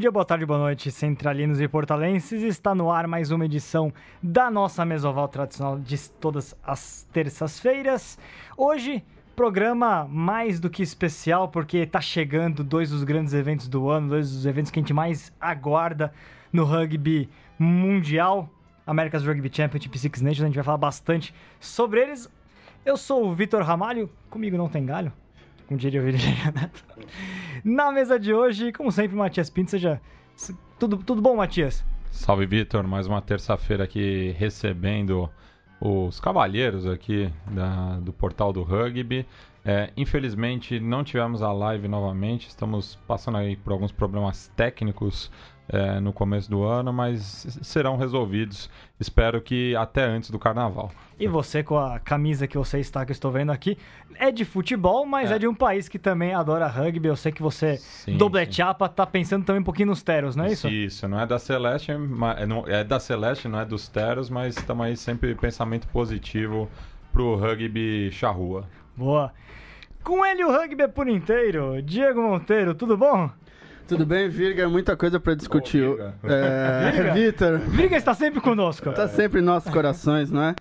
dia, boa tarde, boa noite, centralinos e portalenses. Está no ar mais uma edição da nossa mesoval tradicional de todas as terças-feiras. Hoje, programa mais do que especial, porque está chegando dois dos grandes eventos do ano, dois dos eventos que a gente mais aguarda no rugby mundial. America's Rugby Championship Six Nations, a gente vai falar bastante sobre eles. Eu sou o Vitor Ramalho, comigo não tem galho, como diria o Neto. Na mesa de hoje, como sempre, Matias Pinto, seja... Tudo, tudo bom, Matias? Salve, Vitor. Mais uma terça-feira aqui recebendo os cavalheiros aqui da, do portal do rugby. É, infelizmente não tivemos a live novamente, estamos passando aí por alguns problemas técnicos é, no começo do ano, mas serão resolvidos. Espero que até antes do carnaval. E você, com a camisa que você está, que eu estou vendo aqui, é de futebol, mas é, é de um país que também adora rugby. Eu sei que você, sim, doble sim. chapa, tá pensando também um pouquinho nos teros, não é isso? Isso, não é da Celeste, é, é da Celeste, não é dos teros, mas estamos aí sempre pensamento positivo pro rugby charrua. Boa. Com ele o rugby é por inteiro. Diego Monteiro, tudo bom? Tudo bem, Virga? Muita coisa para discutir. Oh, é, Vitor. Virga está sempre conosco. Está sempre em nossos corações, não é?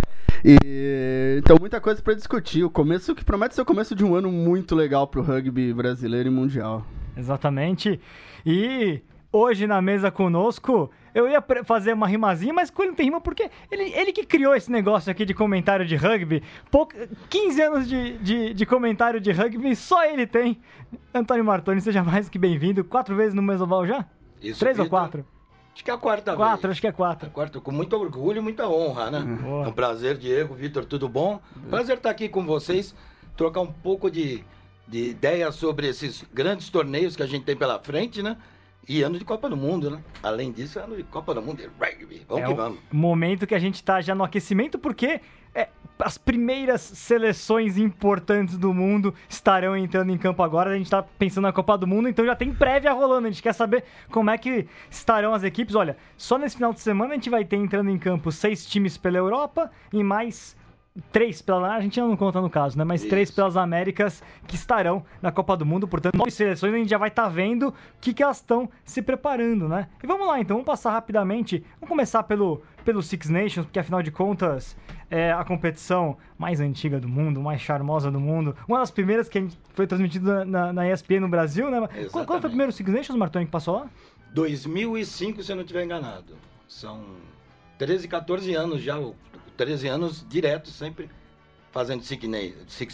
E, então, muita coisa para discutir. O começo que promete ser o começo de um ano muito legal para o rugby brasileiro e mundial. Exatamente. E hoje na mesa conosco, eu ia fazer uma rimazinha, mas ele não tem rima porque ele, ele que criou esse negócio aqui de comentário de rugby. Pouca, 15 anos de, de, de, comentário de rugby, só ele tem. Antônio Martoni, seja mais que bem-vindo. Quatro vezes no Mesoval já? Isso, Três ou quatro? Acho que é a quarta quatro, vez. acho que é quatro. A quarta, com muito orgulho e muita honra, né? Boa. É um prazer, Diego, Vitor, tudo bom? Prazer estar aqui com vocês, trocar um pouco de, de ideias sobre esses grandes torneios que a gente tem pela frente, né? E ano de Copa do Mundo, né? Além disso, ano de Copa do Mundo de rugby. Vamos é que vamos. Momento que a gente tá já no aquecimento, porque é, as primeiras seleções importantes do mundo estarão entrando em campo agora. A gente tá pensando na Copa do Mundo, então já tem prévia rolando. A gente quer saber como é que estarão as equipes. Olha, só nesse final de semana a gente vai ter entrando em campo seis times pela Europa e mais três pela a gente não conta no caso, né? Mas Isso. três pelas Américas que estarão na Copa do Mundo. Portanto, nove seleções a gente já vai estar tá vendo o que, que elas estão se preparando, né? E vamos lá, então, vamos passar rapidamente. Vamos começar pelo, pelo Six Nations, porque afinal de contas é a competição mais antiga do mundo, mais charmosa do mundo. Uma das primeiras que foi transmitida na, na ESPN no Brasil, né? Exatamente. Quando foi o primeiro Six Nations, Martoni, que passou lá? 2005, se eu não estiver enganado. São 13, 14 anos já 13 anos direto, sempre fazendo Six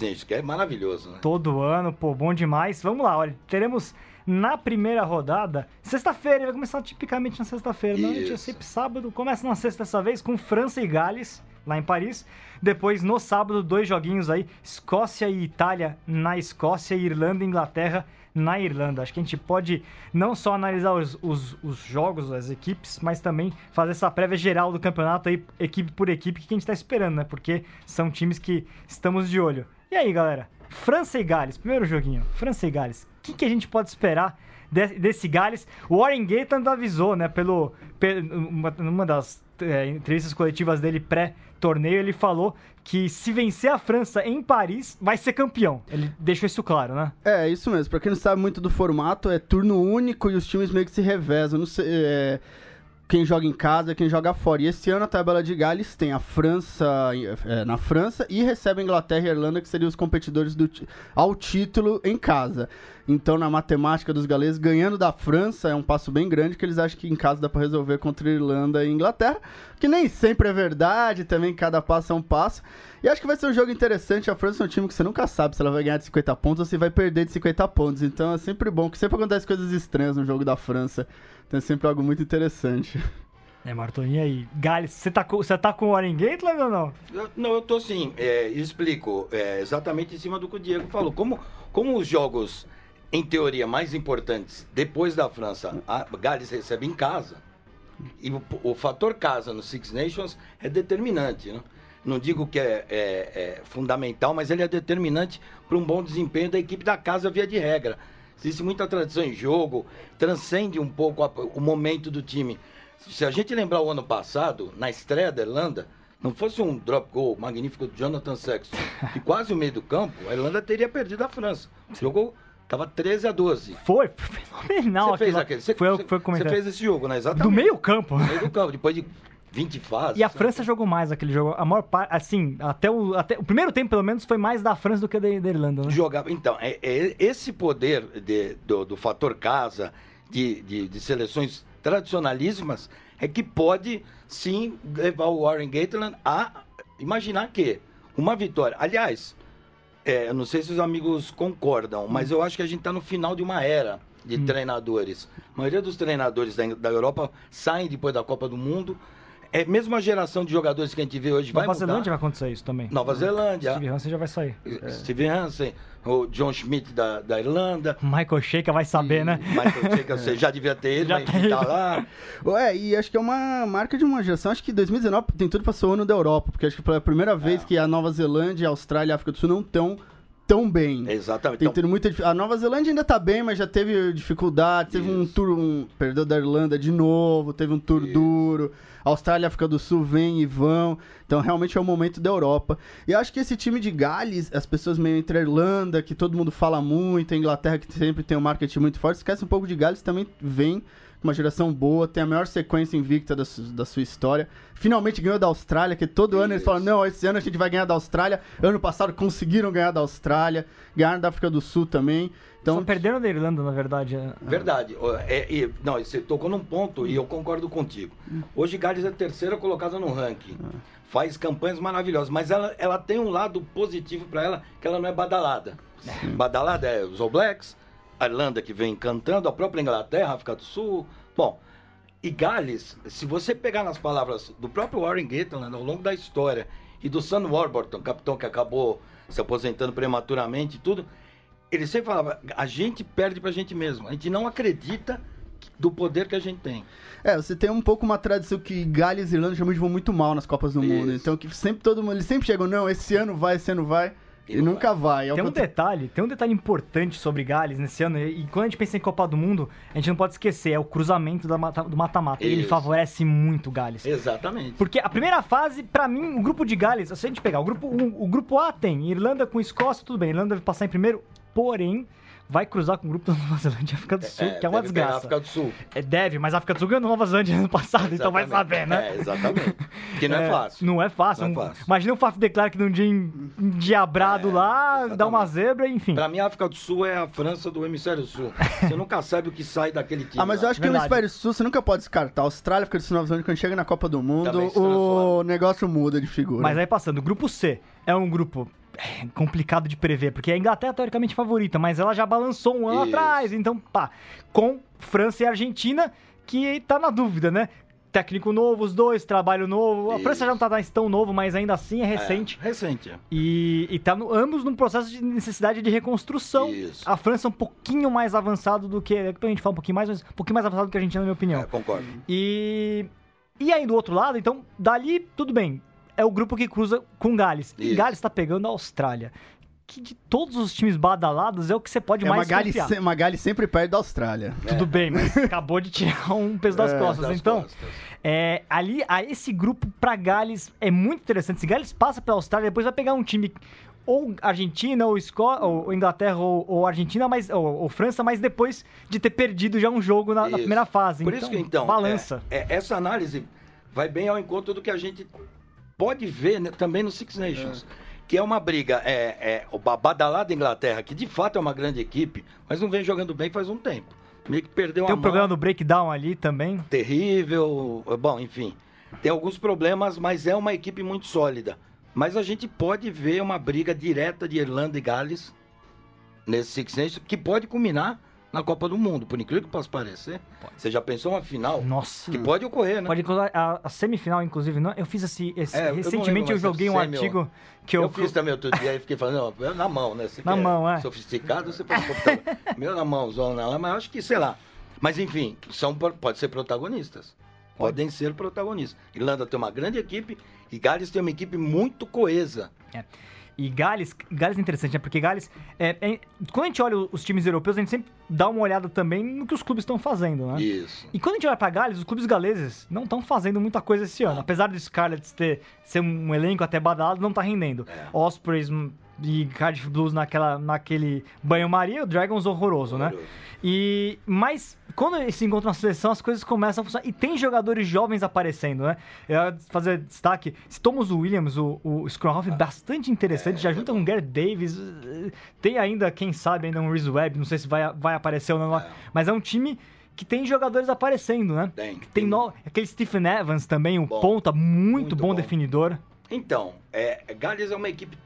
Nations, que é maravilhoso, né? Todo ano, pô, bom demais. Vamos lá, olha, teremos na primeira rodada, sexta-feira, vai começar tipicamente na sexta-feira, não é sempre sábado, começa na sexta dessa vez com França e Gales, lá em Paris. Depois, no sábado, dois joguinhos aí, Escócia e Itália na Escócia e Irlanda e Inglaterra na Irlanda. Acho que a gente pode não só analisar os, os, os jogos, as equipes, mas também fazer essa prévia geral do campeonato aí, equipe por equipe, que a gente está esperando, né? Porque são times que estamos de olho. E aí, galera? França e Gales, primeiro joguinho. França e Gales. O que, que a gente pode esperar desse Gales? O Warren Gatland avisou, né? Pelo, pelo uma, uma das é, entrevistas coletivas dele pré-torneio, ele falou que se vencer a França em Paris, vai ser campeão. Ele deixou isso claro, né? É, isso mesmo. Pra quem não sabe muito do formato, é turno único e os times meio que se revezam. Não sei, é, quem joga em casa, quem joga fora. E esse ano a tabela de Gales tem a França é, na França e recebe a Inglaterra e a Irlanda, que seriam os competidores do, ao título em casa. Então, na matemática dos galeses, ganhando da França é um passo bem grande, que eles acham que em casa dá para resolver contra a Irlanda e a Inglaterra, que nem sempre é verdade, também cada passo é um passo. E acho que vai ser um jogo interessante. A França é um time que você nunca sabe se ela vai ganhar de 50 pontos ou se vai perder de 50 pontos. Então é sempre bom, que sempre acontece coisas estranhas no jogo da França. Então é sempre algo muito interessante. É, Martoninha aí. Gales, você tá, com, você tá com o Warren Gatland ou não? Eu, não, eu tô sim. É, explico. É, exatamente em cima do que o Diego falou. Como, como os jogos, em teoria, mais importantes depois da França, a Gales recebe em casa. E o, o fator casa no Six Nations é determinante. Né? Não digo que é, é, é fundamental, mas ele é determinante para um bom desempenho da equipe da casa via de regra. Existe muita tradição em jogo, transcende um pouco a, o momento do time. Se a gente lembrar o ano passado, na estreia da Irlanda, não fosse um drop goal magnífico do Jonathan Sexton e quase o meio do campo, a Irlanda teria perdido a França. Jogou Tava 13 a 12. Foi, fenomenal. Você fez aquele. Você, foi foi você fez esse jogo, né? Exatamente. Do meio campo. No meio do campo, depois de 20 fases. E a França jogou mais aquele jogo. A maior parte, assim, até o, até o primeiro tempo, pelo menos, foi mais da França do que da, da Irlanda, né? jogava. Então, é, é esse poder de- do, do fator casa, de, de, de seleções tradicionalíssimas, é que pode sim levar o Warren Gatland a imaginar que uma vitória. Aliás, é, eu não sei se os amigos concordam, mas eu acho que a gente está no final de uma era de treinadores. A maioria dos treinadores da, da Europa saem depois da Copa do Mundo. É mesmo a geração de jogadores que a gente vê hoje vai Nova mudar. Zelândia vai acontecer isso também. Nova Zelândia. Steve Hansen já vai sair. Steve Hansen, o John Schmidt da, da Irlanda. Michael Sheikha vai saber, né? Michael Cheika, você já devia ter ele, Já mas tem. tá lá. Ué, e acho que é uma marca de uma geração. Acho que 2019 tem tudo pra ser o ano da Europa, porque acho que pela primeira vez É. que a Nova Zelândia, a Austrália e a África do Sul não estão tão bem. Exatamente. Tem Então, tido muita A Nova Zelândia ainda tá bem, mas já teve dificuldade. Teve um Isso. tour, um, perdeu da Irlanda de novo, teve um tour Isso. duro. A Austrália e África do Sul vêm e vão. Então realmente é o momento da Europa. E eu acho que esse time de Gales, as pessoas meio entre a Irlanda, que todo mundo fala muito, a Inglaterra, que sempre tem um marketing muito forte, esquece um pouco de Gales, também vem uma geração boa, tem a maior sequência invicta da, su- da sua história. Finalmente ganhou da Austrália, que todo ano eles falam, não, esse ano a gente vai ganhar da Austrália. Ano passado conseguiram ganhar da Austrália, ganharam da África do Sul também. Então, Só perderam da Irlanda, na verdade. é. verdade. É, e- não, você tocou num ponto e eu concordo contigo. Hoje Gales é a terceira colocada no ranking. Faz campanhas maravilhosas, mas ela, ela tem um lado positivo para ela, que ela não é badalada. Badalada é os All Blacks, a Irlanda que vem cantando, a própria Inglaterra, a África do Sul. Bom, e Gales, se você pegar nas palavras do próprio Warren Gatland ao longo da história e do Sam Warburton, capitão que acabou se aposentando prematuramente e tudo, ele sempre falava: a gente perde pra gente mesmo, a gente não acredita do poder que a gente tem. É, você tem um pouco uma tradição que Gales e Irlanda geralmente vão muito mal nas Copas do Mundo. Isso. Então que sempre todo mundo, eles sempre chegam, não, esse ano vai, esse ano vai. E nunca vai. É o Tem um contra- detalhe, tem um detalhe importante sobre Gales nesse ano, e quando a gente pensa em Copa do Mundo, a gente não pode esquecer, é o cruzamento da mata- do mata-mata. Ele favorece muito o Gales. Exatamente. Porque a primeira fase, pra mim, o grupo de Gales, se a gente pegar o grupo, o, o grupo A tem Irlanda com Escócia, tudo bem, Irlanda vai passar em primeiro, porém, vai cruzar com o grupo da Nova Zelândia e África do Sul, que é uma desgraça. África do Sul. É, deve, mas a África do Sul ganhou Nova Zelândia ano passado, então vai Exatamente. saber, né? É, exatamente. Que não é, fácil. Não é fácil. Não é Um- fácil. Imagina o Faf de Klerk num dia en- endiabrado É, lá, exatamente. dá uma zebra, enfim. Pra mim, a África do Sul é a França do Hemisfério Sul. Você nunca sabe o que sai daquele time. Ah, mas lá. eu acho que no Hemisfério Sul você nunca pode descartar. A Austrália, África do Sul, Nova Zelândia, quando chega na Copa do Mundo, o negócio muda de figura. Mas aí passando, o grupo C é um grupo é, complicado de prever, porque a Inglaterra é teoricamente favorita, mas ela já balançou um ano Isso. atrás, então pá, com França e Argentina, que tá na dúvida, né? Técnico novo, os dois, trabalho novo. A Isso. França já não tá mais tão novo, mas ainda assim é É, recente. recente. é. E, e tá no- ambos num processo de necessidade de reconstrução. Isso. A França é um pouquinho mais avançado do que. Depois a gente fala um pouquinho mais, mas um pouquinho mais avançado do que a Argentina, na minha opinião. É, concordo. E. E aí do outro lado, então, dali, tudo bem. É o grupo que cruza com Gales. E Isso. Gales tá pegando a Austrália. Que de todos os times badalados é o que você pode é mais Gales, confiar. se- uma Gales sempre perto da Austrália. Tudo bem, mas acabou de tirar um peso das É, costas. Das então, costas. é, ali, a esse grupo pra Gales é muito interessante. Se Gales passa pela Austrália, depois vai pegar um time ou Argentina, ou, Esco ou Inglaterra, ou, ou Argentina, mas, ou, ou França, mas depois de ter perdido já um jogo na, na primeira fase. Por isso que, então, balança. é- é- essa análise vai bem ao encontro do que a gente pode ver né, também no Six Nations. Que é uma briga, é, é o ba- badalada Inglaterra, que de fato é uma grande equipe, mas não vem jogando bem faz um tempo. Meio que perdeu Tem a o mão, problema do breakdown ali também. terrível, bom, enfim. Tem alguns problemas, mas é uma equipe muito sólida. Mas a gente pode ver uma briga direta de Irlanda e Gales nesse Six Nations, que pode culminar na Copa do Mundo, por incrível que possa parecer. Você já pensou uma final? Nossa. Que pode ocorrer, né? Pode incluir a, a semifinal, inclusive. Não, eu fiz esse. esse- É, eu recentemente eu se é joguei um artigo que eu. Eu fiz também outro dia e fiquei falando, não, na mão, né? Você Na que mão, é. Sofisticado, você no computador. Meu na mão, zona lá, mas eu acho que, sei lá. Mas enfim, são, pode ser protagonistas. Podem ser protagonistas. Irlanda tem uma grande equipe e Gales tem uma equipe muito coesa. E Gales, Gales é interessante, né? Porque Gales. é- é- quando a gente olha os times europeus, a gente sempre dá uma olhada também no que os clubes estão fazendo, né? Isso. E quando a gente olha pra Gales, os clubes galeses não estão fazendo muita coisa esse ano. Apesar do Scarlets ter ser um elenco até badalado, não tá rendendo. É. Ospreys, hum, e Cardiff Blues naquela, naquele banho-maria, o Dragons horroroso, né? E, mas quando eles se encontram na seleção, as coisas começam a funcionar. E tem jogadores jovens aparecendo, né? Eu ia fazer destaque. Se Thomas Williams, o, o Scrum Half, bastante interessante. já junta com o Garrett Davis. eh, Tem ainda, quem sabe, ainda um Reese Webb. Não sei se vai, vai aparecer ou não. É. Mas é um time que tem jogadores aparecendo, né? Tem. Tem no... aquele Stephen Evans também, um Bom. ponta muito, Muito bom, bom. definidor. Então, é, Gales é uma equipe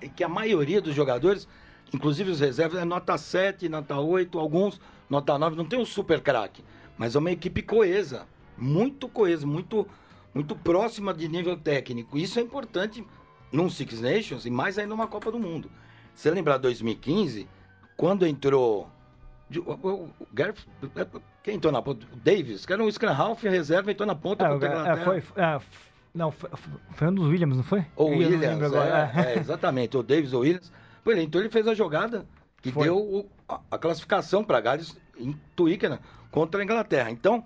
que, que a maioria dos jogadores, inclusive os reservas, é nota 7, nota 8, alguns nota 9, não tem um super craque, mas é uma equipe coesa, muito coesa, muito, muito próxima de nível técnico. Isso é importante num Six Nations e mais ainda numa Copa do Mundo. Você lembrar 2015, quando entrou. O, Gareth- quem entrou na ponta? O Davis, que era um Scrum Half reserva, entrou na ponta É, contra a é, Inglaterra. foi, é, não, foi, foi um dos Williams, não foi? Ou Eu Williams, agora. é, é, exatamente, o Davis ou Williams. Ele- então ele fez a jogada que Foi. deu o- a, a classificação para Gales em Twickenham contra a Inglaterra. Então,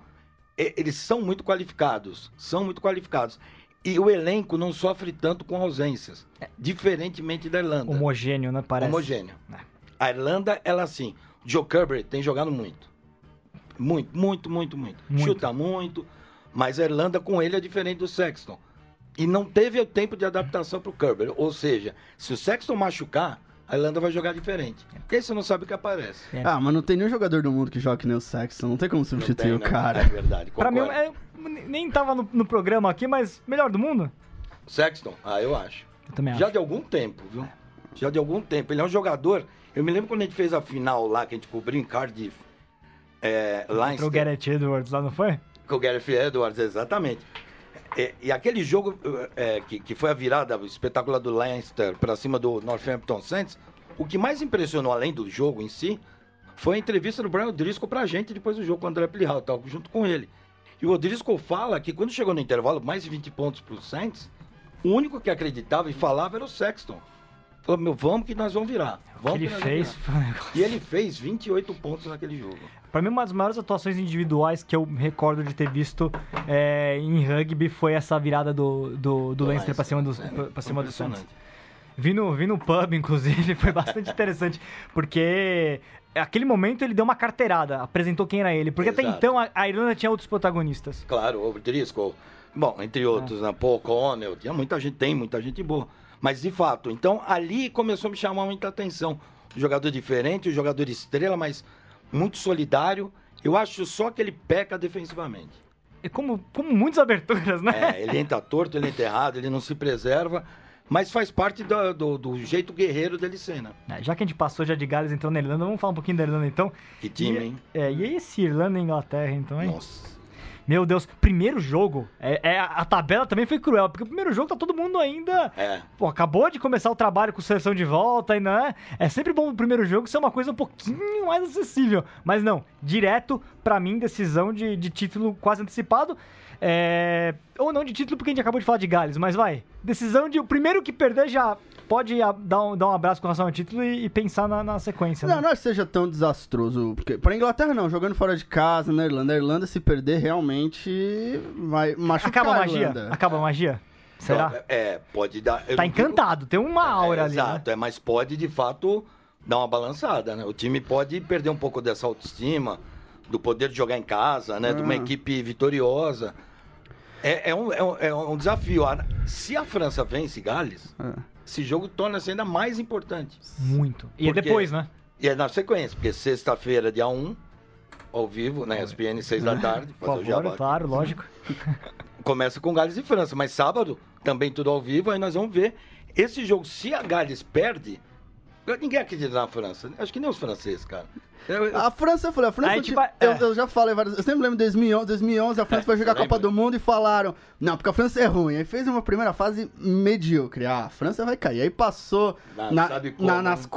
e- eles são muito qualificados, são muito qualificados. E o elenco não sofre tanto com ausências, diferentemente da Irlanda. Homogêneo, né? Parece. Homogêneo. É. A Irlanda, ela assim, Joe Kirby tem jogado muito. Muito, muito, muito, muito. Muito. Chuta muito, mas a Irlanda com ele é diferente do Sexton. E não teve o tempo de adaptação pro Kirby. Ou seja, se o Sexton machucar, a Irlanda vai jogar diferente. Porque aí você não sabe o que aparece. É. Ah, mas não tem nenhum jogador do mundo que joga que nem o Sexton. Não tem como substituir tem, o cara. É verdade. Pra mim, é, nem tava no, no programa aqui, mas melhor do mundo? Sexton, ah, eu acho. Eu também Já acho. de algum tempo, viu? Já de algum tempo. Ele é um jogador. Eu me lembro quando a gente fez a final lá, que a gente cobriu em Cardiff. É, Pro Leinster. Garrett Edwards lá, não foi? Com o Gareth Edwards, exatamente. E, e aquele jogo é, que, que foi a virada espetacular do Leinster para cima do Northampton Saints, o que mais impressionou, além do jogo em si, foi a entrevista do Brian Driscoll pra gente depois do jogo com o André Plihal, junto com ele. E o Driscoll fala que quando chegou no intervalo, mais de 20 pontos pro Saints, o único que acreditava e falava era o Sexton. Falou, meu, vamos que nós vamos virar. O que Vamos ele que vamos fez virar. um. E ele fez 28 pontos naquele jogo. Pra mim, uma das maiores atuações individuais que eu recordo de ter visto é, em rugby foi essa virada do, do, do Leinster pra cima do, É, pra, cima do impressionante. Vi no, vi no pub, inclusive, foi bastante interessante, porque aquele momento ele deu uma carteirada, apresentou quem era ele, porque até Exato. então a, a Irlanda tinha outros protagonistas. Claro, o Driscoll. Bom, entre outros, né? Paul Connell, tinha muita gente, tem muita gente boa. Mas de fato, então ali começou a me chamar muita atenção. Um jogador diferente, um jogador estrela, mas muito solidário. Eu acho só que ele peca defensivamente. É como, como muitas aberturas, né? É, ele entra torto, ele entra errado, ele não se preserva, mas faz parte do, do- do jeito guerreiro dele ser, né? É, Já que a gente passou já de Gales entrou na Irlanda, vamos falar um pouquinho da Irlanda então. Que time, E- hein? É, e esse Irlanda e Inglaterra então, hein? Nossa. Meu Deus, primeiro jogo, é, é, a tabela também foi cruel, porque o primeiro jogo tá todo mundo ainda É, Pô, acabou de começar o trabalho com seleção de volta, ainda é. É sempre bom o primeiro jogo ser uma coisa um pouquinho mais acessível. Mas não, direto, pra mim, decisão de, de título quase antecipado. É... Ou não de título, porque a gente acabou de falar de Gales, mas vai. Decisão de o primeiro que perder já pode dar um, dar um abraço com relação ao título e, e pensar na, na sequência. Não, né? não que seja tão desastroso. Porque, pra Inglaterra, não. Jogando fora de casa, na Irlanda. A Irlanda, se perder, realmente vai machucar Acaba a a magia? Irlanda. Acaba a magia? Será? Então, é, pode dar. eu Tá não digo- encantado, tem uma aura É, ali. né? Exato, é, mas pode de fato dar uma balançada, né? O time pode perder um pouco dessa autoestima, do poder de jogar em casa, né? De uma Ah. equipe vitoriosa. É, é um, é, um, é um desafio. Se a França vence Gales, É. esse jogo torna-se ainda mais importante. Muito. E é depois, né? E é na sequência, porque sexta-feira, dia 1, ao vivo, na ESPN, 6 da tarde, Por favor, jabá. claro, lógico. Começa com Gales e França, mas sábado, também tudo ao vivo, aí nós vamos ver. Esse jogo, se a Gales perde, ninguém acredita na França. Acho que nem os franceses, cara. Eu- eu- A França, eu falei, a França, A eu, gente ti- vai- eu, é. eu já falei várias Eu sempre lembro de 2011, 2011 a França É, vai jogar a? Copa do Mundo e falaram, não, porque a França é ruim. Aí fez uma primeira fase medíocre. Ah, a França vai cair. Aí passou na- sabe como, na- nas, né?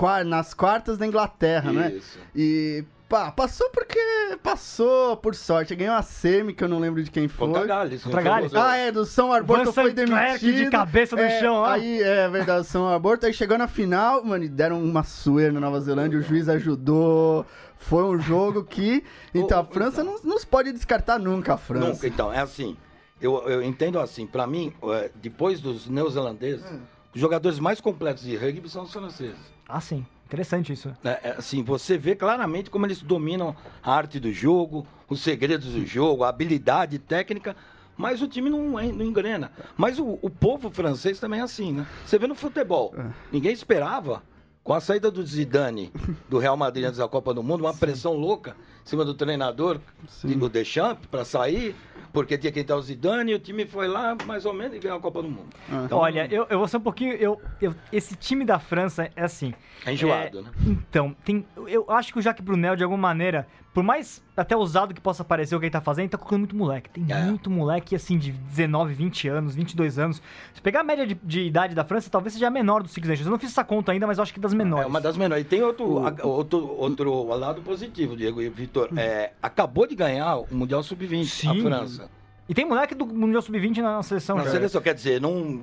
quartas da Inglaterra, né? Isso. E pá, passou porque passou, por sorte. Ganhou a semi, que eu não lembro de quem foi. Contra Gales. Contra Gales. Ah, é, do São Aborto Van foi demitido. de cabeça no É, chão, ó. Aí, é verdade, São Aborto. Aí chegou na final, mano, e deram uma sueira na Nova Zelândia, o juiz ajudou. Foi um jogo que. Então, a França não, não se pode descartar nunca a França. Nunca, então, é assim. Eu, eu entendo assim, pra mim, depois dos neozelandeses, os jogadores mais completos de rugby são os franceses. Ah, sim. Interessante isso. É, é, assim, você vê claramente como eles dominam a arte do jogo, os segredos do jogo, a habilidade técnica, mas o time não, en- não engrena. Mas o, o povo francês também é assim, né? Você vê no futebol, É. ninguém esperava, com a saída do Zidane do Real Madrid antes da Copa do Mundo, uma pressão louca cima do treinador, Sim. do Deschamps, para sair, porque tinha que entrar o Zidane, e o time foi lá, mais ou menos, e ganhou a Copa do Mundo. Ah. Então, Olha, eu, eu vou ser um pouquinho. Eu, eu- esse time da França é assim. É enjoado, é, né? Então, tem, eu acho que o Jacques Brunel, de alguma maneira, por mais até ousado que possa parecer o que ele tá fazendo, ele tá colocando muito moleque. Tem É. muito moleque, assim, de 19, 20 anos, 22 anos. Se pegar a média de, de idade da França, talvez seja a menor dos Six Nations. Eu não fiz essa conta ainda, mas eu acho que das menores. É uma das menores. E tem outro, a- outro, outro lado positivo, Diego e Vitor. É, acabou de ganhar o Mundial Sub-20, a. França. E tem moleque do Mundial Sub-20 na seleção Na já. seleção, quer dizer, não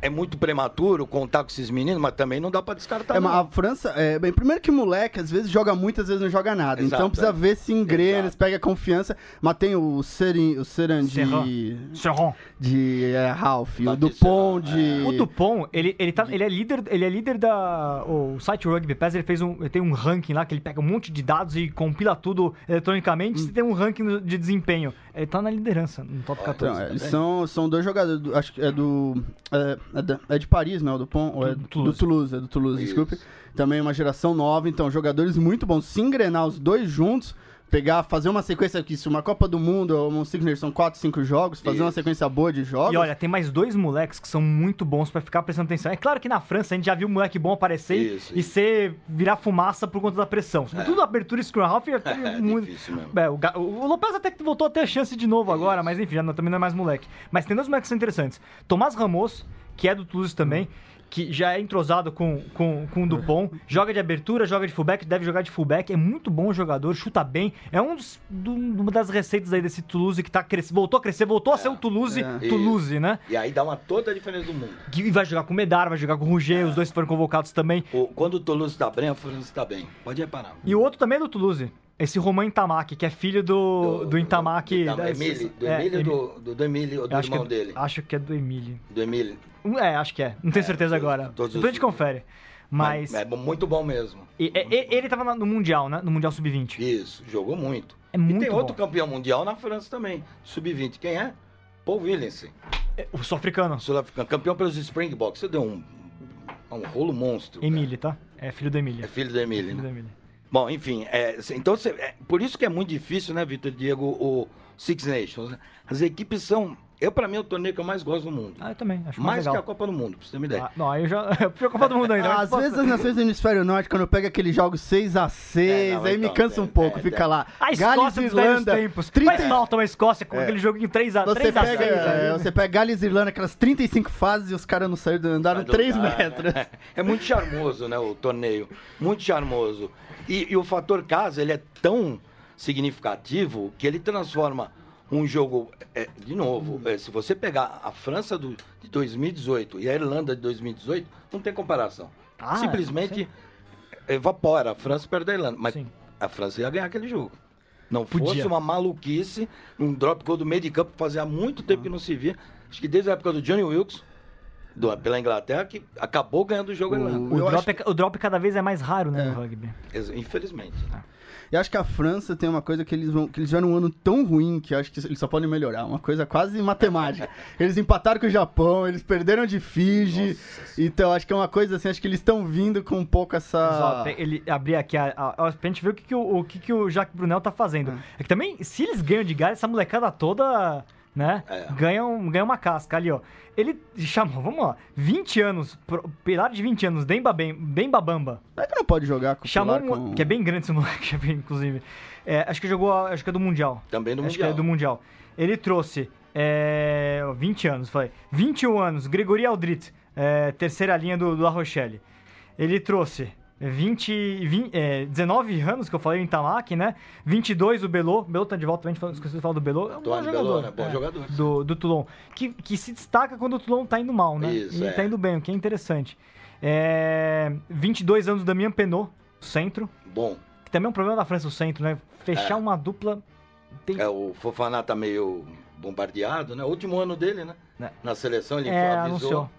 é muito prematuro contar com esses meninos, mas também não dá pra descartar. É, a França, é, bem, primeiro que moleque, às vezes joga muito, às vezes não joga nada. Exato, então precisa é. ver se engrena, Exato. se pega confiança. Mas tem o Serin, o Seran de. Serron. de é, Ralph, o Dupont de. O Dupont, ele, ele, tá, ele, é líder, ele é líder da. O site Rugby Pass, ele fez um. Ele tem um ranking lá que ele pega um monte de dados e compila tudo eletronicamente. Você tem um ranking de desempenho. Ele tá na liderança, no top Ó, 14. Então, é, Tá são, são dois jogadores, do- acho que é do. É, é é de Paris, né? O Dupont? Ou é Do do Toulouse. Toulouse, é do Toulouse, Isso. desculpe. Também uma geração nova, então jogadores muito bons. Se engrenar os dois juntos, pegar, fazer uma sequência aqui, se uma Copa do Mundo ou um Signer são 4, 5 jogos, fazer uma Isso. sequência boa de jogos. E olha, tem mais dois moleques que são muito bons pra ficar prestando atenção. É claro que na França a gente já viu um moleque bom aparecer Isso, e isso. ser virar fumaça por conta da pressão. Sobretudo a abertura Scrum Half é, É muito. difícil mesmo. É, o, Ga- o Lopez até que voltou a ter chance de novo agora, mas enfim, já não- também não é mais moleque. Mas tem dois moleques que são interessantes. Tomás Ramos, que é do Toulouse também, que já é entrosado com, com, com o Dupont, joga de abertura, joga de fullback, deve jogar de fullback, é muito bom jogador, chuta bem, é um dos, do- uma das receitas aí desse Toulouse que tá crescendo, voltou a crescer, voltou a ser o Toulouse, é. Toulouse, né? E aí dá uma toda a diferença do mundo. Que vai jogar com o Medar, vai jogar com o Rouget, os dois foram convocados também. O- quando o Toulouse tá bem, a França tá bem. Pode reparar. E o outro também é do Toulouse. Esse Romain Intamaki, que é filho do, do, Intamaki. Do, da- Emílio, do é, Emílio Emi- do, do, do Emílio, ou do irmão é, dele. acho que é do Emílio. Do. Um- É, acho que é. Não tenho É, certeza todos- agora. todos Depois a gente confere. Mas. É muito bom mesmo. e- e- e- ele tava no Mundial, né? No Mundial Sub-20. Isso, jogou muito. É e muito tem outro bom. campeão mundial na França também, sub-20. Quem é? Paul Williamson, É, O sul-africano. sul-africano, campeão pelos Springboks. Você deu um, um rolo monstro. Emílio, tá? É filho do. Emílio. É filho do Emílio, Filho do né? Bom, enfim, é, então é, por isso que é muito difícil, né, Vitor Diego, o Six Nations. né? As equipes são. Eu, pra mim, é o torneio que eu mais gosto do mundo. Ah, eu também. Acho mais mais que a. Copa do Mundo, pra você ter uma ideia. Ah, não, aí eu já. Eu prefiro a Copa do Mundo ainda. Às posso- vezes as nações do hemisfério norte, quando pega aqueles jogos 6x6, É, não, aí me então, cansa um é, pouco, é, fica é. lá. A Gales Escócia e velhos Irlanda. tempos. 30 Faz falta uma Escócia com É. aquele joguinho 3x3. Você pega, é, você pega Gales e Irlanda, aquelas 35 fases e os caras não saíram, andaram Mas não 3 dá, metros. né? É muito charmoso, né, o torneio. Muito charmoso. E, e o fator casa, ele é tão significativo que ele transforma um jogo, é, de novo, é, se você pegar a França do, de 2018 e a Irlanda de 2018, não tem comparação. Ah, Simplesmente evapora. A França perde a Irlanda. Mas Sim. a França ia ganhar aquele jogo. Não Podia. fosse uma maluquice, um drop goal do meio de campo, fazia muito tempo que não se via. Acho que desde a época do Johnny Wilkes, do- pela Inglaterra, que acabou ganhando o jogo O- Irlanda. O drop, é- o drop cada vez é mais raro, né, É. no rugby. Infelizmente. Eu acho que a França tem uma coisa que eles vão. que eles tiveram um ano tão ruim que eu acho que eles só podem melhorar. Uma coisa quase matemática. Eles empataram com o Japão, eles perderam de Fiji. Nossa. Então acho que é uma coisa assim, acho que eles estão vindo com um pouco essa. tem- ele abrir aqui a, a, ó, pra gente ver o que, que o, o que, que o Jacques Brunel tá fazendo. É. É que também, se eles ganham de Gales, essa molecada toda, né, É. ganham, ganham uma casca ali, ó. Ele chamou, vamos lá, 20 anos, pilar de 20 anos, Demba, Bem- Demba Bamba. É que não pode jogar com o Chamou, Pilar um- com... que é bem grande esse moleque, inclusive. É, acho que jogou, acho que é do Mundial. Também no acho Mundial. que é do Mundial. Ele trouxe é, 20 anos, falei. 21 anos, Gregory Aldrit, é, terceira linha do, do La Rochelle. Ele trouxe 20, 20 é, 19 anos, que eu falei, o Itamaki, né? 22 o Belô. Belô tá de volta também, a gente esqueci de falar do Belô. É um bom jogador. Né? Bom é, jogador. Do, do Toulon. Que, que se destaca quando o Toulon tá indo mal, né? Isso, e é. tá indo bem, o que é interessante. É, 22 anos, Damian Penot, centro. Bom, Que também é um problema da França, o centro, né? Fechar É. uma dupla. Tem... é, o Fofaná tá meio bombardeado, né? O último ano dele, né? Né. Na seleção ele É, avisou. anunciou.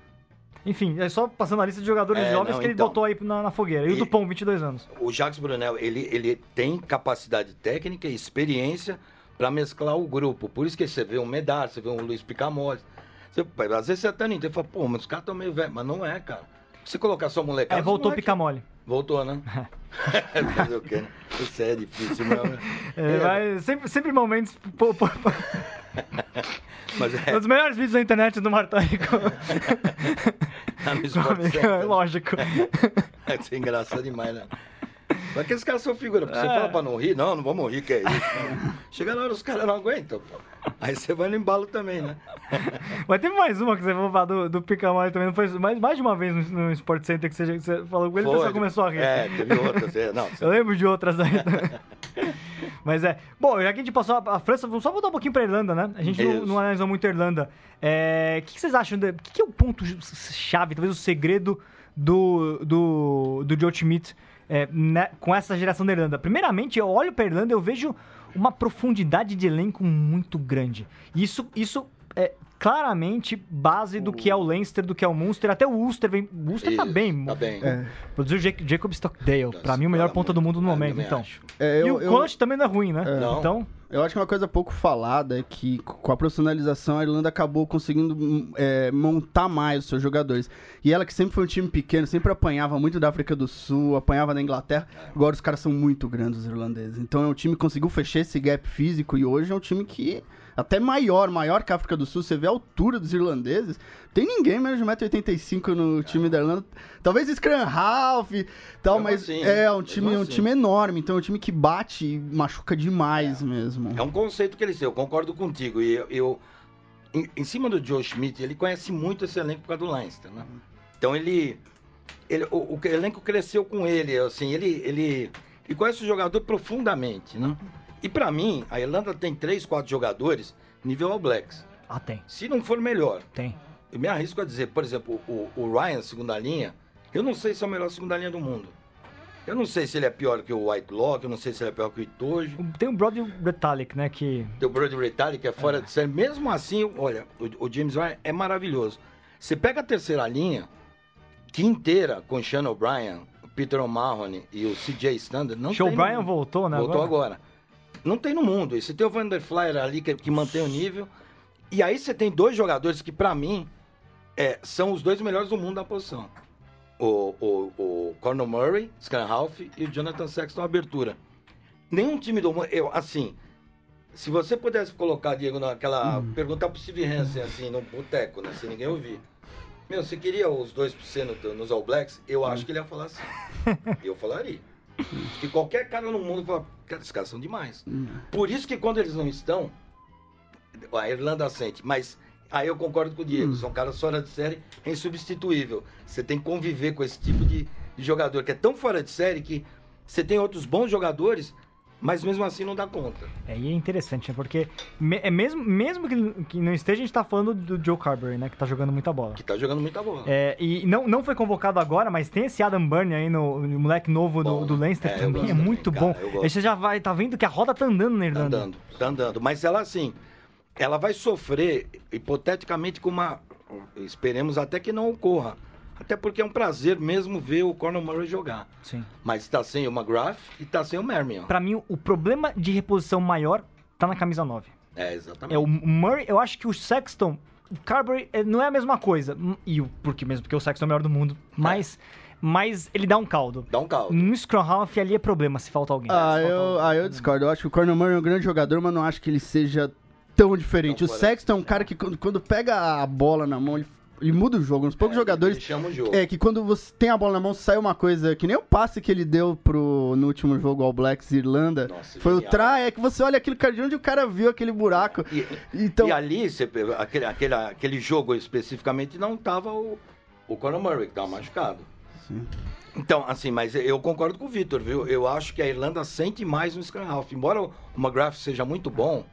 Enfim, é só passando a lista de jogadores É, jovens não, que ele então. botou aí na, na fogueira. E o E- Dupont, 22 anos. O Jacques Brunel, ele, ele tem capacidade técnica e experiência para mesclar o grupo. Por isso que você vê um Medar, você vê um Luiz Picamores. Você, às vezes você até não entende, fala, pô, mas os caras estão meio velhos. Mas não é, cara. Se você colocar só molecada... Os voltou moleque- pica mole. Voltou, né? Fazer o quê, né? Isso é difícil, mas... É, vai- sempre, sempre momentos. pô, pô, pô. É... Um dos melhores vídeos da internet do Martânico. Tá no. Lógico. Isso é engraçado demais, né? Mas aqueles caras são figura. Você É. fala pra não rir, não, não vamos rir, que é isso. Chega na hora, os caras não aguentam, pô. Aí você vai no embalo também, né? Mas teve mais uma que você falou do, do pica mole também. Não foi mais, mais de uma vez no, no Sport Center que você, que você falou com ele e o pessoal começou a rir. É, teve outras. É, não, Eu lembro de outras aí. Mas é. Bom, já que a gente passou a, a França, vamos só voltar um pouquinho pra Irlanda, né? A gente não, não analisou muito a Irlanda. É, O que, que vocês acham? O que, que é o ponto chave, talvez o segredo do, do, do Joe Schmidt é, né, com essa geração da Irlanda? Primeiramente, eu olho pra Irlanda e eu vejo uma profundidade de elenco muito grande. Isso, isso é claramente base do que é o Leinster, do que é o Munster. Até o Ulster vem. O Ulster tá Isso, bem. Tá bem. É. Produziu o Jac- Jacob Stockdale. Pra mim, o melhor ponta do mundo no Eu momento, então. acho. É, e eu, o eu, Conte também não é ruim, né? Não. Então, eu acho que uma coisa pouco falada é que com a profissionalização a Irlanda acabou conseguindo hum, é, montar mais os seus jogadores. E ela que sempre foi um time pequeno, sempre apanhava muito da África do Sul, apanhava da Inglaterra. Agora os caras são muito grandes, os irlandeses. Então é um time que conseguiu fechar esse gap físico e hoje é um time que até maior, maior que a África do Sul. Você vê a altura dos irlandeses. Tem ninguém menos de 1,85m no time da Irlanda. Talvez Scrum Half e tal, mas assim, é um time, um assim. time enorme. Então é um time que bate e machuca demais mesmo. É um conceito que ele tem, eu concordo contigo. E eu, eu- em, em cima do Joe Schmidt, ele conhece muito esse elenco por causa do Leinster, né? Então ele. ele o, o elenco cresceu com ele, assim, ele, ele, ele conhece o jogador profundamente, né? E pra mim, a Irlanda tem três, quatro jogadores nível All Blacks. ah, tem, Se não for melhor, tem. eu me arrisco a dizer, por exemplo, o, o Ryan, segunda linha, eu não sei se é a melhor segunda linha do mundo. Eu não sei se ele é pior que o Whitelock, eu não sei se ele é pior que o Itojo. Tem o Brody Retallick, né? Que. Tem o Brody Retalli, que é fora de série. Mesmo assim, olha, o, o James Ryan é maravilhoso. Você pega a terceira linha, que inteira, com o Sean O'Brien, o Peter O'Mahony e o CJ Standard, não Show tem mundo. voltou, né? Voltou agora. Não tem no mundo. E você tem o Van der Flyer ali, que, que mantém o nível. E aí você tem dois jogadores que, pra mim, é, são os dois melhores do mundo na posição. O, o, o Conor Murray, Scan Half e o Jonathan Sexton abertura. Nenhum time do mundo. Eu, assim, se você pudesse colocar, Diego, naquela. perguntar pro Steve Hansen, assim, no boteco, né? Sem ninguém ouvir. Meu, você queria os dois por cento nos All Blacks? Eu acho que ele ia falar assim. Eu falaria. Que qualquer cara no mundo fala, cara, esses caras são demais. Por isso que quando eles não estão, a Irlanda sente. Mas aí eu concordo com o Diego, são caras fora de série, é insubstituível. Você tem que conviver com esse tipo de, de jogador que é tão fora de série que você tem outros bons jogadores, mas mesmo assim não dá conta. É, e é interessante, né? Porque me- é mesmo, mesmo que, que não esteja, a gente tá falando do Joe Carberry, né? Que tá jogando muita bola. Que tá jogando muita bola. É, e não, não foi convocado agora, mas tem esse Adam Burney aí, no, no moleque novo do, Bom, do Leinster, é, também é muito também, bom. cara. Aí você já vai, tá vendo que a roda tá andando na Tá Irlanda. andando, tá andando. Mas ela, assim, ela vai sofrer, hipoteticamente, com uma. Esperemos até que não ocorra. Até porque é um prazer mesmo ver o Conor Murray jogar. Sim. Mas tá sem o McGrath e tá sem o Mermion. Pra mim, o problema de reposição maior tá na camisa 9. É, exatamente. É o Murray, eu acho que o Sexton, o Carberry é, não é a mesma coisa. Hum, E o, porque mesmo porque o Sexton é o melhor do mundo, mas, mas ele dá um caldo. Dá um caldo. No Scrum Half ali é problema se falta alguém. Ah, eu, alguém. ah, eu discordo. Eu acho que o Conor Murray é um grande jogador, mas não acho que ele seja tão diferente. Tão o Sexton é um cara que quando, quando pega a bola na mão, ele, ele muda o jogo. Uns poucos É, jogadores. Chama o jogo. É que quando você tem a bola na mão, sai uma coisa que nem o passe que ele deu pro, no último jogo All Blacks Irlanda. Nossa, foi o genial. try, é que você olha aquilo cara, de onde o cara viu aquele buraco. E, Então, e ali, você, aquele, aquele, aquele jogo especificamente, não tava o, o Conor Murray, que tava machucado. Sim. Então, assim, mas eu concordo com o Vitor, viu? Eu acho que a Irlanda sente mais no Scrum Half. Embora o McGrath seja muito bom,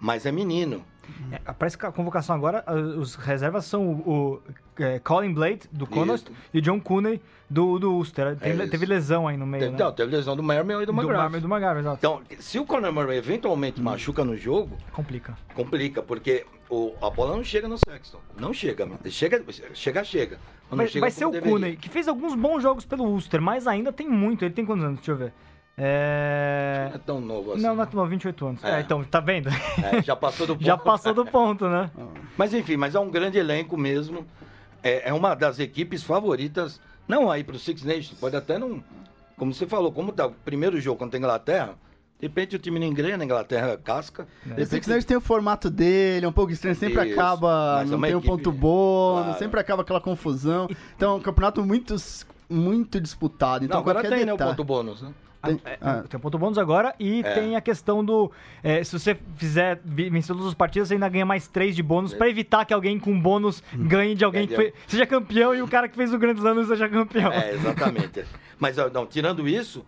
mas é menino. É, parece que a convocação agora, os reservas são o, o, é, Colin Blade, do Connors, e John Cooney, do, do Ulster. Teve, isso. teve lesão aí no meio, Teve, né? não, teve lesão do Mermion e do do McGrath. Marmer e do Magar, exato. Então, se o Conor Murray eventualmente machuca no jogo, Complica. complica, porque o- a bola não chega no Sexton. Não chega. Chega, chega, chega. Mas Vai, vai ser o deveria. Cuney, que fez alguns bons jogos pelo Ulster, mas ainda tem muito. Ele tem quantos anos? Deixa eu ver. É... Não é tão novo assim. Não, não é tão novo, 28 anos. É. É. então, tá vendo? É, já passou do ponto. Já passou do ponto, né? Mas enfim, mas é um grande elenco mesmo. É, é uma das equipes favoritas. Não aí pro Six Nations. Pode até não. Como você falou, como tá o primeiro jogo contra a Inglaterra, de repente o time não engrena, a Inglaterra casca. De O Six Nations tem o formato dele, é um pouco estranho, sempre Isso, acaba, é não tem um equipe- ponto bônus, Claro. sempre acaba aquela confusão. Então, é um campeonato muito, muito disputado. Então, não, agora tem né, o ponto bônus, né? Tem- É, ah. Tem ponto bônus agora e É. tem a questão do. é, se você fizer vencer todas as partidas, você ainda ganha mais 3 de bônus pra evitar que alguém com bônus ganhe de alguém que Entendeu? foi- seja campeão e o cara que fez o Grande Slam não seja campeão. É, exatamente. mas não, tirando isso,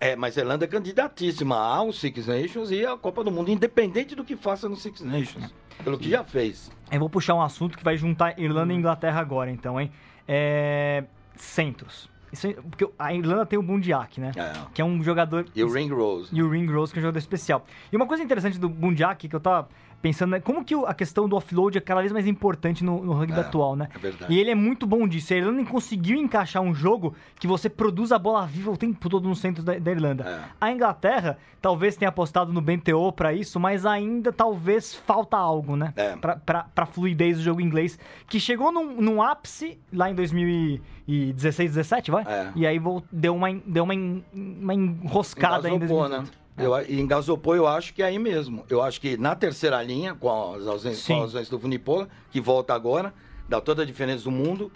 é, mas a Irlanda é candidatíssima ao Six Nations e à Copa do Mundo, independente do que faça no Six Nations. Pelo que já fez. Eu vou puxar um assunto que vai juntar Irlanda e Inglaterra agora, então, hein? É, Centros. Isso porque a Irlanda tem o Bundiak, né? É. Que é um jogador. E o Ring Rose. E o Ring Rose, que é um jogador especial. E uma coisa interessante do Bundiak, que eu tava pensando, é como que a questão do offload é cada vez mais importante no, no rugby É. atual, né? É verdade. E ele é muito bom disso. A Irlanda conseguiu encaixar um jogo que você produz a bola viva o tempo todo no centro da, da Irlanda. É. A Inglaterra talvez tenha apostado no BNTO pra isso, mas ainda talvez falta algo, né? É. Pra, pra, pra fluidez do jogo inglês, que chegou num, num ápice lá em 2016, 17, vai? É. E aí deu uma, deu uma, uma enroscada ainda. Né? Eu, e engasopou, eu acho que é aí mesmo. Eu acho que na terceira linha, com as ausências, com do Vunipola, que volta agora, dá toda a diferença do mundo,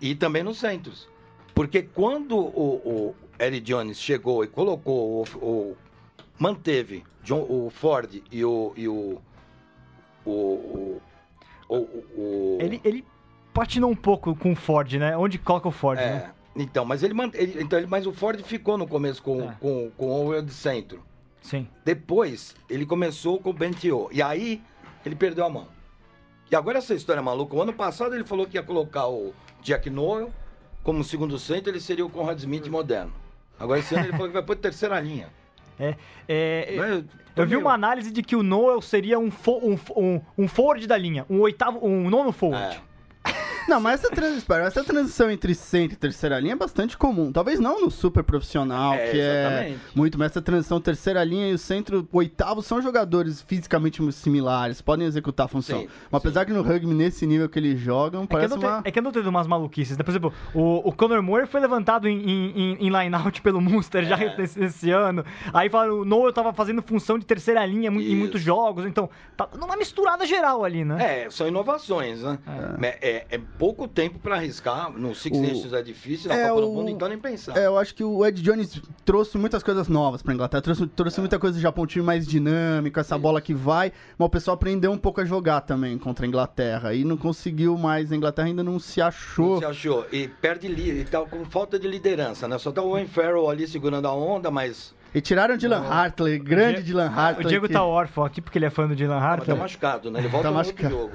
e também nos centros. Porque quando o, o Eric Jones chegou e colocou, o, o- manteve John- o Ford e o. E o, o, o, o, o- Ele, ele patinou um pouco com o Ford, né? Onde coloca o Ford, É, né? Então, mas ele, ele- então, ele- mas o Ford ficou no começo com, É. com, com o Owen de centro. Sim. Depois, ele começou com o Bentio. E aí, ele perdeu a mão. E agora essa história é maluca. O ano passado ele falou que ia colocar o Jack Noel como segundo centro, ele seria o Conrad Smith moderno. Agora esse ano ele falou que vai pôr terceira linha. É, Né? eu vi uma análise de que o Noel seria um, um, um, um forward da linha, um oitavo, um nono forward. É, Não, mas essa, trans- essa transição entre centro e terceira linha é bastante comum. Talvez não no super profissional, É, que é exatamente. muito, mas essa transição terceira linha e o centro oitavo são jogadores fisicamente similares, podem executar a função. Sim, mas apesar que no rugby, nesse nível que eles jogam, É que, eu parece tenho, uma... é que eu não tenho umas maluquices. né? Por exemplo, o, o Conor Moore foi levantado em, em, em- em line-out pelo Munster já É. esse, esse ano. Aí falaram, o Noel tava fazendo função de terceira linha mu- em Isso. muitos jogos. Então, tá numa misturada geral ali, né? É, são inovações, né? É, é- é pouco tempo pra arriscar. No Six O- Nations é difícil, na É, Copa do o- Mundo, então nem pensar. É, eu acho que o Ed Jones trouxe muitas coisas novas pra Inglaterra. Trouxe, trouxe muita coisa do Japão, um time mais dinâmico, essa bola que vai. Mas o pessoal aprendeu um pouco a jogar também contra a Inglaterra. E não conseguiu mais. A Inglaterra ainda não se achou. Não se achou. E perde e tá com falta de liderança, né? Só tá o Wayne Farrell ali segurando a onda, mas E tiraram Dylan Hartley, grande Dylan Hartley. O Diego que- tá órfão aqui porque ele é fã do Dylan mas Hart. tá machucado, né? Ele volta Tá no machucado. jogo.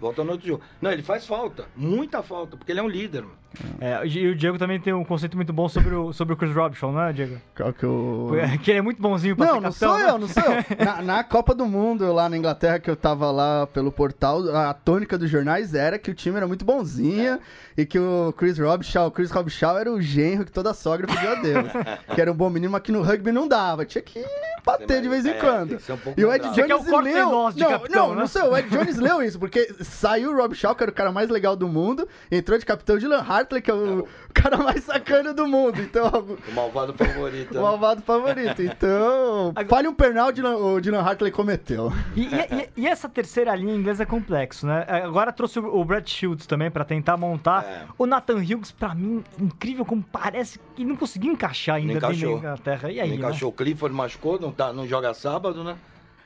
Volta no outro jogo. Não, ele faz falta. Muita falta, porque ele é um líder. mano. É, e o Diego também tem um conceito muito bom sobre o, sobre o Chris Robinson, não é, Diego? Qual que eu... Que ele é muito bonzinho pra Não, ser não capitão, sou né? eu, não sou eu. Na, na Copa do Mundo, lá na Inglaterra, que eu tava lá pelo portal, a tônica dos jornais era que o time era muito bonzinha e que o Chris Robshaw, o Chris Robshaw era o genro que toda sogra pediu a Deus. que era um bom menino, mas que no rugby não dava. Tinha que bater de vez em É, quando. um E o Ed Jones o corte leu. de não, capitão, não, né? não sei, o Ed Jones leu isso, porque saiu o Rob Shaw, que era o cara mais legal do mundo, entrou de capitão Dylan Hartley, que é o cara mais sacana do mundo. Então, O malvado favorito. o né? malvado favorito. Então, falha um pernal o Dylan, o Dylan Hartley cometeu. E, e- e- e essa terceira linha inglesa é complexo, né? Agora trouxe o o Brad Shields também pra tentar montar. É. O Nathan Hughes, pra mim, incrível como parece que não conseguiu encaixar ainda encaixou. Inglaterra. E aí, Não né? encaixou. O Clifford machucou, não, tá, não joga sábado, né?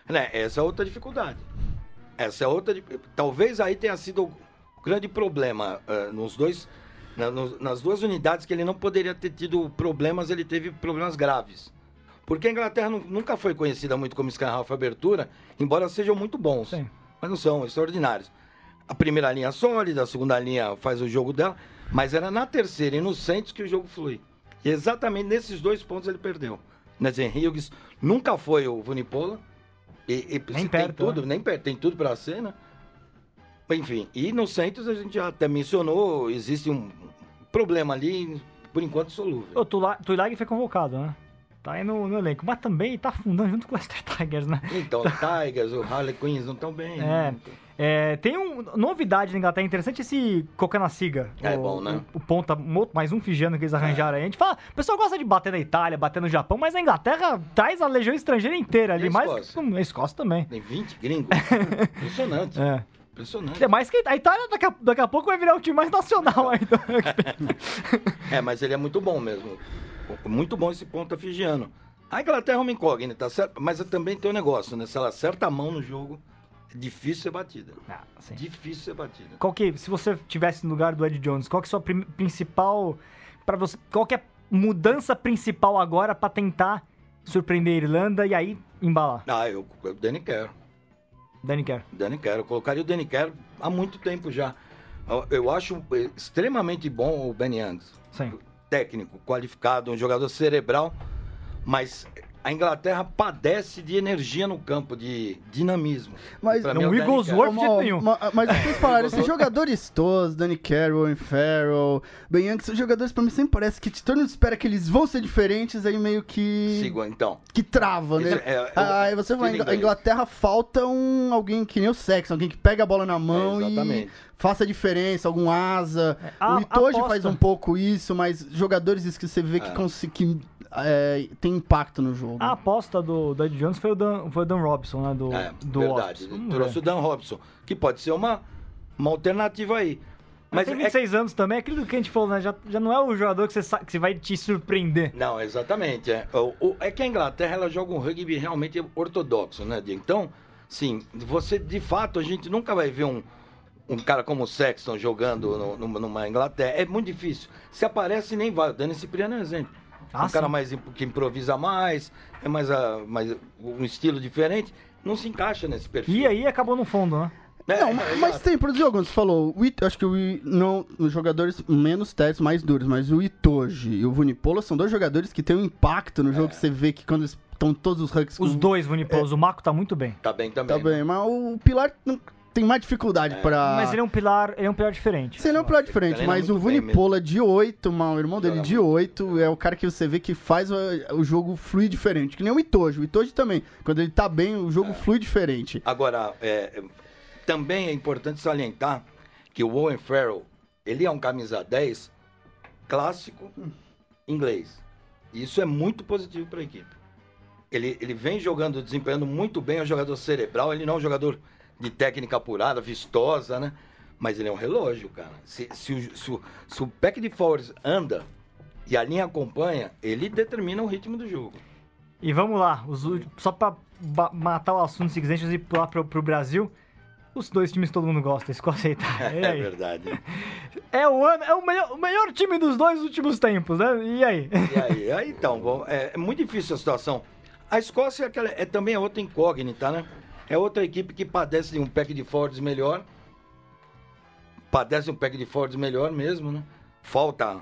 né? Essa é outra dificuldade. Essa é outra. Talvez aí tenha sido o grande problema eh, nos dois. Na- nos- nas duas unidades que ele não poderia ter tido problemas, ele teve problemas graves. Porque a Inglaterra nu- nunca foi conhecida muito como Sky Half abertura, embora sejam muito bons. Sim. Mas não são extraordinários. A primeira linha sólida, a segunda linha faz o jogo dela, mas era na terceira e no centros que o jogo flui. E exatamente nesses dois pontos ele perdeu. Nathan Hughes nunca foi o Vunipola. E, e Nem perto, tudo, né? nem perto, tem tudo para ser, né? Enfim, e no Santos a gente já até mencionou, existe um problema ali, por enquanto solúvel. O Tuilag foi convocado, né? Tá aí no, no elenco. Mas também tá afundando junto com o Leicester Tigers, né? Então, o Tigers, o Harley Queens não estão bem. É. né? É, tem um novidade na Inglaterra interessante esse Cocanasiga. É o, bom, né? O, o ponta, mais um figiano que eles arranjaram aí. A gente fala, o pessoal gosta de bater na Itália, bater no Japão, mas a Inglaterra traz a legião estrangeira inteira ali. Mais a Escócia também. Tem 20 gringos. Impressionante. É. Impressionante. É mais que a Itália daqui a, daqui a pouco vai virar o time mais nacional rugby. É, mas ele é muito bom mesmo. Muito bom esse ponta figiano. A Inglaterra é uma incógnita, certo? mas também tem um negócio, né? Se ela acerta a mão no jogo, é difícil ser batida. Ah. Difícil ser batida. Qual que, se você tivesse no lugar do Ed Jones, qual que é a sua principal para você, qual que é a mudança principal agora pra tentar surpreender a Irlanda e aí embalar? Ah, eu, o Danny Kerr. Danny Kerr. Danny Kerr. Eu colocaria o Danny Kerr há muito tempo já. Eu, acho extremamente bom o Ben Youngs. Sim. Técnico, qualificado, um jogador cerebral. Mas a Inglaterra padece de energia no campo, de dinamismo. Mas Pra Não mim, é o Kerr. de nenhum. Ma- Mas vocês falaram, esses jogadores todos, Danny Carroll, Farrell, Ben Young, são jogadores pra mim sempre parece que todo mundo espera que eles vão ser diferentes, aí meio que Sigo, então. que trava, né? Isso é- é- Aí você vai, a Inglaterra falta um alguém que nem o Sexton, alguém que pega a bola na mão É, e faça a diferença, algum asa. A- o Itoji faz um pouco isso, mas jogadores que você vê que, É. que é, tem impacto no jogo. A aposta do, do Ed Jones foi o Dan, foi o Dan Robson, né? Do, É, do verdade. Trouxe ver. o Dan Robson, que pode ser uma, uma alternativa aí. Mas tem é 26 anos também, aquilo que a gente falou, né? Já, já não é o jogador que você, que você vai te surpreender. Não, exatamente. É. O- o- é que a Inglaterra ela joga um rugby realmente ortodoxo, né? Então, sim, você de fato a gente nunca vai ver um, um cara como o Sexton jogando no- numa, numa Inglaterra. É muito difícil. Se aparece, nem vai. O Dani Cipriano é um exemplo. Ah, um cara sim. mais que improvisa mais, é mais, a, mais um estilo diferente, não se encaixa nesse perfil. E aí acabou no fundo, né? É, Não, é, mas tem, por exemplo, você falou, o It- acho que o I- não, os jogadores menos testes, mais duros, mas o Itoji e o Vunipola são dois jogadores que têm um impacto no jogo, que você vê que quando eles estão todos os ranks Os com- dois Vunipolos. O Marco tá muito bem. Tá bem também. Tá bem, mas o Pilar não, tem mais dificuldade pra... Mas ele é um pilar, ele é um pilar diferente. Você não é um pilar diferente, treina mas o muito bem Vunipola de 8, mano, o irmão dele Joga de 8, é o cara que você vê que faz o, o jogo fluir diferente, que nem o Itoji. O Itoji também, quando ele tá bem, o jogo flui diferente. Agora, é, é, também é importante salientar que o Owen Farrell, ele é um camisa 10 clássico inglês. E isso é muito positivo para a equipe. Ele, ele vem jogando, desempenhando muito bem, é um jogador cerebral, ele não é um jogador de técnica apurada, vistosa, né? Mas ele é um relógio, cara. Se, se, o, se, o, se o pack de forwards anda e a linha acompanha, ele determina o ritmo do jogo. E vamos lá, os só pra ba- matar o assunto seguinte e pular pro, pro Brasil. Os dois times todo mundo gosta, Escócia e Itália. É verdade. É o, ano, é o, melhor, o melhor time dos dois últimos tempos, né? E aí? E aí? aí então, bom, é, é muito difícil a situação. A Escócia é, aquela, é também outra incógnita, né? É outra equipe que padece de um pack de forwards melhor. Padece de um pack de forwards melhor mesmo, né? Falta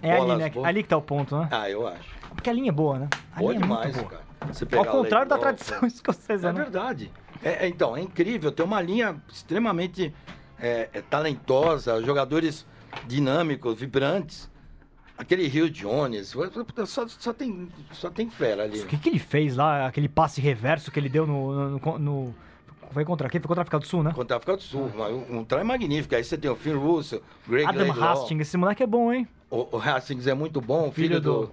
É ali, né? boas. Ali que tá o ponto, né? Ah, eu acho. Porque a linha é boa, né? A Boa linha é demais, boa. cara. Ao contrário da tradição escocesa, É né? verdade. É, é, então, é incrível. Tem uma linha extremamente é, é, talentosa, jogadores dinâmicos, vibrantes. Aquele Rio Jones, só, só, tem, só tem fera ali. O que, que ele fez lá? Aquele passe reverso que ele deu no. no, no- foi contra quem? Foi contra a África do Sul, né? Contra a África do Sul. Um, um trai magnífico. Aí você tem o Finn Russell, Greg Adam Laidlaw. Hastings, esse moleque é bom, hein? O, o Hastings é muito bom, filho, Filho do...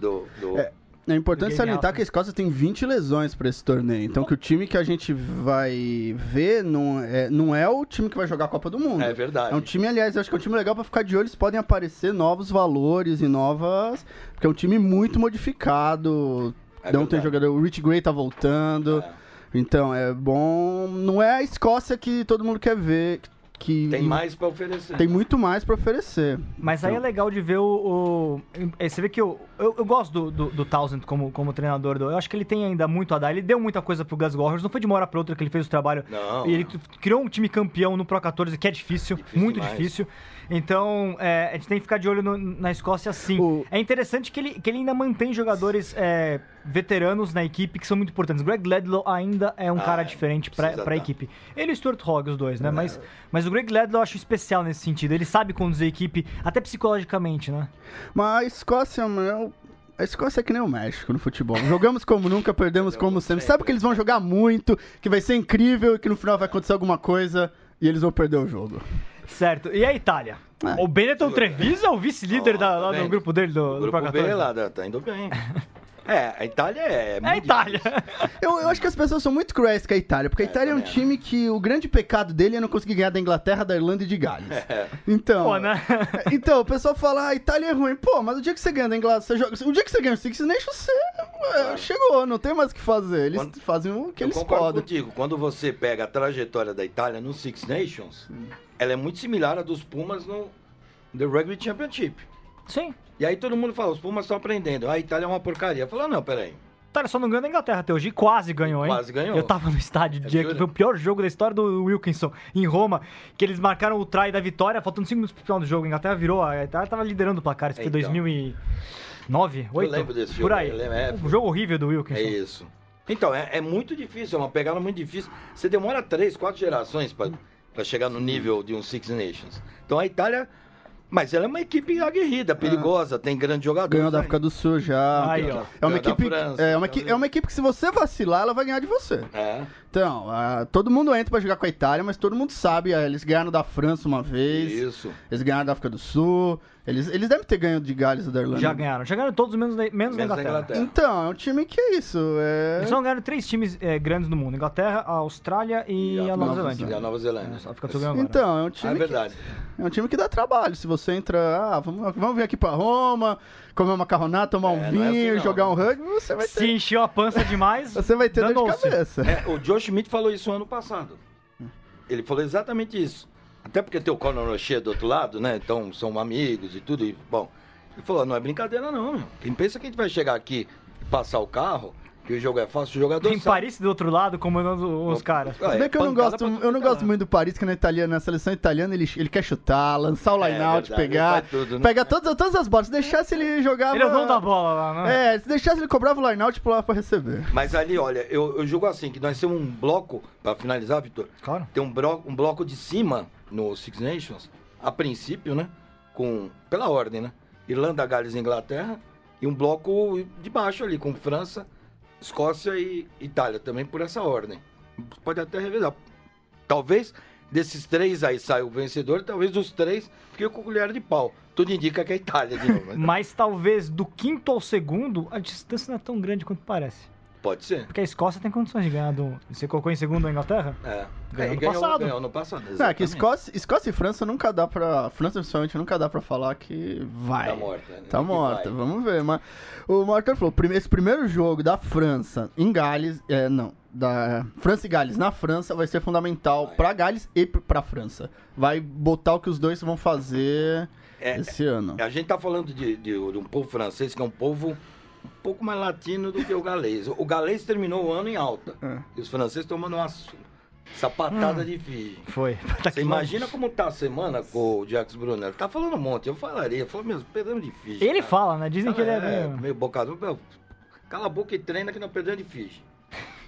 do, do- É. É importante salientar que a Escócia tem 20 lesões pra esse torneio. Então que o time que a gente vai ver não é, não é o time que vai jogar a Copa do Mundo. É verdade. É um time, aliás, eu acho que é um time legal pra ficar de olho. Eles podem aparecer novos valores e novas. Porque é um time muito modificado. É não tem jogador. O Rich Gray tá voltando. É. Então é bom. Não é a Escócia que todo mundo quer ver. Que Tem mais pra oferecer. Tem muito mais pra oferecer. Mas aí é legal de ver o. o- eh, você vê que eu, eu, eu gosto do, do, do Townsend como, como treinador. Do, eu acho que ele tem ainda muito a dar. Ele deu muita coisa pro Glasgow Warriors. Não foi de uma hora pra outra que ele fez o trabalho. Não. E ele criou um time campeão no Pro 14, que é difícil, Difícil muito demais. difícil. Então, é, a gente tem que ficar de olho no- na Escócia sim. O- É interessante que ele, que ele ainda mantém jogadores é, veteranos na equipe que são muito importantes. Greg Ledlow ainda é um Ah, cara é. diferente pra tá. equipe. Ele e o Stuart Hogg, os dois, né? É. Mas, mas o Greg Ledlow eu acho especial nesse sentido. Ele sabe conduzir a equipe, até psicologicamente, né? Mas a Escócia, meu, a Escócia é que nem o México no futebol. Jogamos como nunca, perdemos como sempre. Sabe que eles vão jogar muito, que vai ser incrível e que no final vai acontecer alguma coisa e eles vão perder o jogo. Certo. E a Itália? É. O Benetton Treviso é o vice-líder da- tá lá do grupo dele, do, do grupo Pro B 14. lá, tá- tá indo bem. É, a Itália é. É a Itália. Eu, eu acho que as pessoas são muito cruéis com a Itália, porque a É, Itália é um também time que o grande pecado dele é não conseguir ganhar da Inglaterra, da Irlanda e de Gales. É. Então, Pô, né? então o pessoal fala, ah, a Itália é ruim. Pô, mas o dia que você ganha da Inglaterra, você joga, o dia que você ganha o Six Nations, você é, chegou, não tem mais o que fazer. Eles Quando- fazem o que Eu eles concordo podem. contigo. Quando você pega a trajetória da Itália no Six Nations, ela é muito similar à dos Pumas no The Rugby Championship. Sim. E aí todo mundo fala, os Pumas estão aprendendo. A Itália é uma porcaria. Fala, não, peraí. Itália só não ganhou da Inglaterra até hoje. E quase ganhou, hein? Quase ganhou. Eu tava no estádio É dia que foi o pior jogo da história do Wilkinson, em Roma, que eles marcaram o try da vitória, faltando 5 minutos pro final do jogo. A Inglaterra virou, a Itália tava liderando o placar. Isso foi Então. 2009, 8? lembro desse Por jogo, aí. eu lembro, é, um jogo horrível do É Wilkinson. isso. Então, é, é muito difícil, é uma pegada muito difícil. Você demora três, quatro gerações para chegar no nível de um Six Nations. Então a Itália. Mas ela é uma equipe aguerrida, perigosa, tem grandes jogadores. Ganhou da. África do Sul já. Aí, é ó. uma Ganhou da equipe, França, é, uma, equi- é uma equipe que se você vacilar, ela vai ganhar de você. É. Então, ah, todo mundo entra pra jogar com a Itália, mas todo mundo sabe, ah, eles ganharam da França uma vez, Isso. eles ganharam da África do Sul, eles, eles devem ter ganho de Gales e da Irlanda. Já ganharam. Já ganharam todos menos, da- menos, da Menos da Inglaterra. Inglaterra. Então, é um time que é isso, é... Eles só ganharam três times eh, grandes no mundo: Inglaterra, a Austrália e, a, Nova Zelândia. E a Nova Zelândia. É, só África do Sul agora. Então, é um Ah, time é que- verdade. É um time que dá trabalho. Se você entra, ah, vamos, vamos vir aqui pra Roma, comer uma macarronada, tomar um É, não é vinho, assim jogar um rugby, você vai Se ter, encheu a pança demais, você vai ter dor de cabeça. É, o Joe Schmidt falou isso ano passado. Ele falou exatamente isso. Até porque tem o Conor Rocher do outro lado, né? Então são amigos e tudo. E, bom, ele falou: não é brincadeira, não. Quem pensa que a gente vai chegar aqui e passar o carro, que o jogo é fácil, o jogador Tem sabe. Paris do outro lado comandando os caras. Ah, bem é que eu não gosto, eu não é gosto lado. muito do Paris, que na, italiana, na seleção italiana ele, ele quer chutar, lançar o É, line-out, verdade, pegar. tudo, né? Pega todas, todas as bolas. Se deixasse ele jogar. Ele é o dono da bola lá, né? É, se deixasse ele cobrava o line-out e pulava pra receber. Mas ali, olha, eu, eu julgo assim, que nós temos um bloco, pra finalizar, Vitor, Claro. tem um, bro- um bloco de cima no Six Nations, a princípio, né? Com, pela ordem, né? Irlanda, Gales e Inglaterra. E um bloco de baixo ali, com França, Escócia e Itália, também por essa ordem. Pode até revisar. Talvez desses três aí saia o vencedor, talvez dos três fique com colher de pau. Tudo indica que é a Itália de novo. mas Mas talvez do quinto ao segundo, a distância não é tão grande quanto parece. Pode ser. Porque a Escócia tem condições de ganhar do. Você colocou em segundo a Inglaterra? É. Ganhou É, no ganhou, passado. Ganhou no passado. Não, é que exatamente. Escócia, Escócia e França nunca dá pra. França, principalmente, nunca dá pra falar que vai. Tá morta. né? Tá Que morta, vai. vamos ver. Mas o Marcos falou: esse primeiro jogo da França em Gales, é, não, da França e Gales na França vai ser fundamental Vai. pra Gales e pr- pra França. Vai botar o que os dois vão fazer É, esse ano. A gente tá falando de, de- de um povo francês que é um povo um pouco mais latino do que o galês. O galês terminou o ano em alta. É. E os franceses tomando uma sapatada Hum. de Fiji. Foi. Tá Você imagina como tá a semana com o Jacques Brunner? Tá falando um monte, eu falaria. Falou mesmo, perdemos de Fiji. Ele cara. fala, né? Dizem que ele é é meio. meio bocado. Cala a boca e treina que não perdemos de Fiji.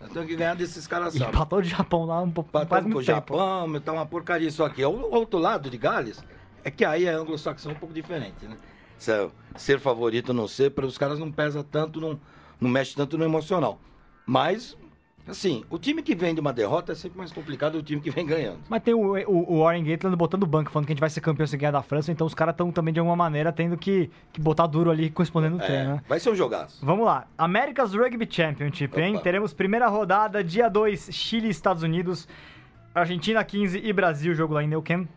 Nós temos que ganhar desses caras sabe? empatou o Japão lá um pouco. Faz Empatamos com o. Japão, tá uma porcaria isso aqui. O outro lado de Gales é que aí é anglo-saxão um pouco diferente, né? Se é ser favorito ou não ser, para os caras não pesa tanto, não, não mexe tanto no emocional. Mas, assim, o time que vem de uma derrota é sempre mais complicado do time que vem ganhando. Mas tem o, o, o Warren Gatland botando o banco, falando que a gente vai ser campeão se ganhar da França, então os caras estão também de alguma maneira tendo que, que botar duro ali correspondendo o É, treino, né? vai ser um jogaço. Vamos lá. America's Rugby Championship, hein? Opa. Teremos primeira rodada, dia 2, Chile e Estados Unidos, Argentina 15 e Brasil, jogo lá em Neuquén,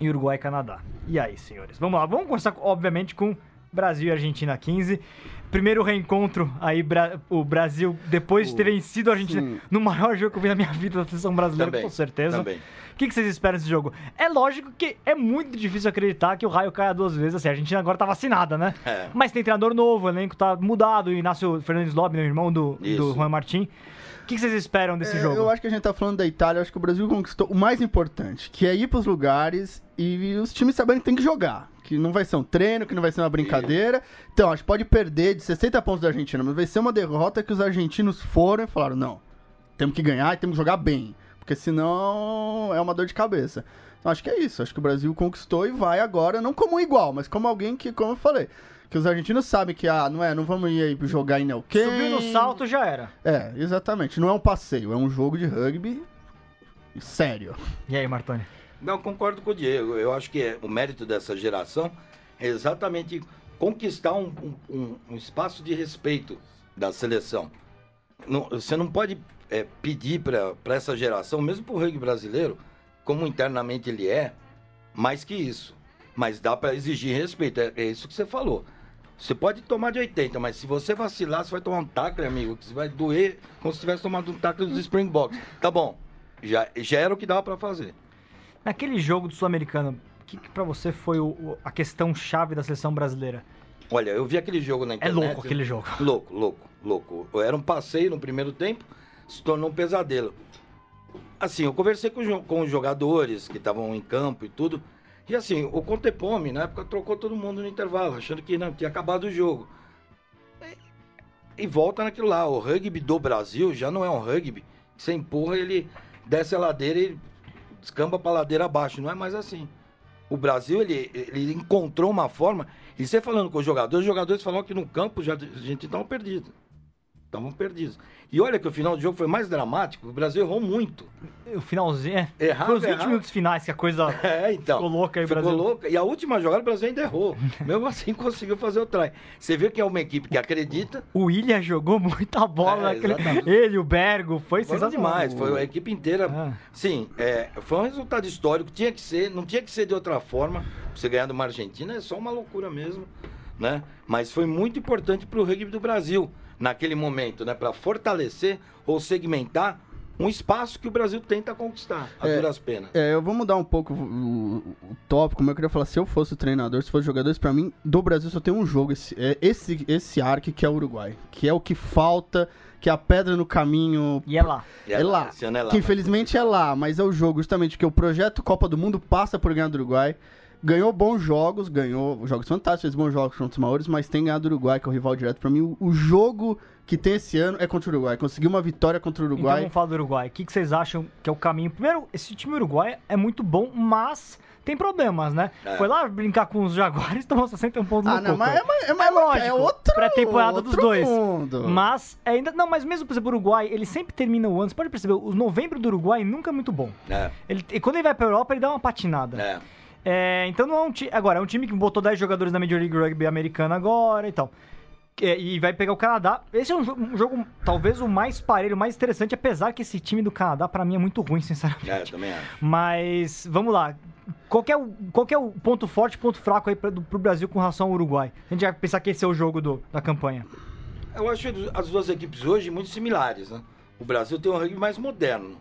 e Uruguai e Canadá. E aí, senhores? Vamos lá. Vamos começar, obviamente, com Brasil e Argentina 15. Primeiro reencontro aí, o Brasil, depois de ter vencido a Argentina Sim. no maior jogo que eu vi na minha vida da seleção brasileira, Também, com certeza. Também. O que, vocês esperam desse jogo? É lógico que é muito difícil acreditar que o raio caia duas vezes. Assim, a Argentina agora tá vacinada, né? É. Mas tem treinador novo, o elenco tá mudado. O Inácio Fernandes Lobby, né, irmão do, do. Juan Martin. O que, que vocês esperam desse É, jogo? Eu acho que a gente tá falando da Itália, eu acho que o Brasil conquistou o mais importante, que é ir pros lugares e os times saberem que tem que jogar. que não vai ser um treino, que não vai ser uma brincadeira. Então, a gente pode perder de 60 pontos da Argentina, mas vai ser uma derrota que os argentinos foram e falaram: não, temos que ganhar e temos que jogar bem, porque senão é uma dor de cabeça. Então, acho que é isso. Acho que o Brasil conquistou e vai agora, não como um igual, mas como alguém que, como eu falei, que os argentinos sabem que, ah, não é, não vamos ir aí jogar em Neuquén. Subiu no salto, já era. É, exatamente. Não é um passeio, é um jogo de rugby sério. E aí, Martoni? Não, concordo com o Diego. Eu acho que é, o mérito dessa geração é exatamente conquistar um, um, um espaço de respeito da seleção. Não, você não pode é, pedir para essa geração, mesmo para o rugby brasileiro, como internamente ele é, mais que isso. Mas dá para exigir respeito. É, é, isso que você falou. Você pode tomar de 80, mas se você vacilar, você vai tomar um tackle, amigo, que você vai doer como se tivesse tomado um tackle dos Springboks. Tá bom, já, já era o que dava para fazer. Naquele jogo do Sul-Americano, o que, que para você foi o, a questão chave da seleção brasileira? Olha, eu vi aquele jogo na internet. É louco aquele jogo. Louco, louco, louco. Era um passeio no primeiro tempo, se tornou um pesadelo. Assim, eu conversei com, com os jogadores que estavam em campo e tudo. E assim, o Contepome, na época, trocou todo mundo no intervalo, achando que não, tinha acabado o jogo. E, e volta naquilo lá, o rugby do Brasil já não é um rugby. Você empurra, ele desce a ladeira e descamba para a ladeira abaixo. Não é mais assim. O Brasil, ele, ele encontrou uma forma. E você falando com os jogadores, os jogadores falaram que no campo já, a gente estava perdido. Estavam perdidos. E olha que o final do jogo foi mais dramático. O Brasil errou muito. O finalzinho, é. Errava, foi os 20 errava. minutos finais que a coisa É, então. ficou louca aí, Ficou Brasil. louca. E a última jogada o Brasil ainda errou. Mesmo assim conseguiu fazer o try. Você vê que é uma equipe que acredita. O William jogou muita bola. É, naquele-. Ele, o Bergo, foi Foi sensacional. demais. Foi a equipe inteira. Ah. Sim, é, foi um resultado histórico. Tinha que ser, não tinha que ser de outra forma. Você ganhar de uma Argentina é só uma loucura mesmo, né? Mas foi muito importante para o rugby do Brasil naquele momento, né? Para fortalecer ou segmentar um espaço que o Brasil tenta conquistar, a É. duras penas. É, eu vou mudar um pouco o, o- o tópico, mas eu queria falar, se eu fosse treinador, se fosse jogadores, pra mim, do Brasil só tem um jogo, esse, é esse, esse arco que é o Uruguai, que é o que falta, que é a pedra no caminho, E é lá. E é lá, esse ano é lá, que mas- infelizmente é lá, mas é o jogo justamente que o projeto Copa do Mundo passa por ganhar do Uruguai, ganhou bons jogos, ganhou jogos fantásticos, bons jogos contra os maiores, mas tem ganhado do Uruguai, que é o rival direto pra mim, o, o jogo que tem esse ano é contra o Uruguai, conseguiu uma vitória contra o Então Uruguai, vamos falar do Uruguai. O que, que vocês acham que é o caminho? Primeiro, esse time uruguai é muito bom, mas tem problemas, né? É. Foi lá brincar com os Jaguares, tomou 61 pontos Ah, no não, coco. mas é, mais- é, mais- É lógico, é outro. pré-temporada dos dois. Mundo. Mas é ainda. Não, mas mesmo, por exemplo, o Uruguai, ele sempre termina o ano. Você pode perceber, o novembro do Uruguai nunca é muito bom. É, Ele, e quando ele vai pra Europa, ele dá uma patinada. é. É, então não é um time. Agora, é um time que botou 10 jogadores na Major League Rugby americana agora e tal. É, e vai pegar o Canadá. Esse é um jogo, um jogo, talvez o mais parelho, o mais interessante, apesar que esse time do Canadá, pra mim, é muito ruim, sinceramente. É, eu também acho. Mas, vamos lá. Qual é o, qual é o ponto forte e ponto fraco aí pra, do, pro Brasil com relação ao Uruguai? A gente vai pensar que esse é o jogo do- da campanha. Eu acho as duas equipes hoje muito similares, né? O Brasil tem um rugby mais moderno,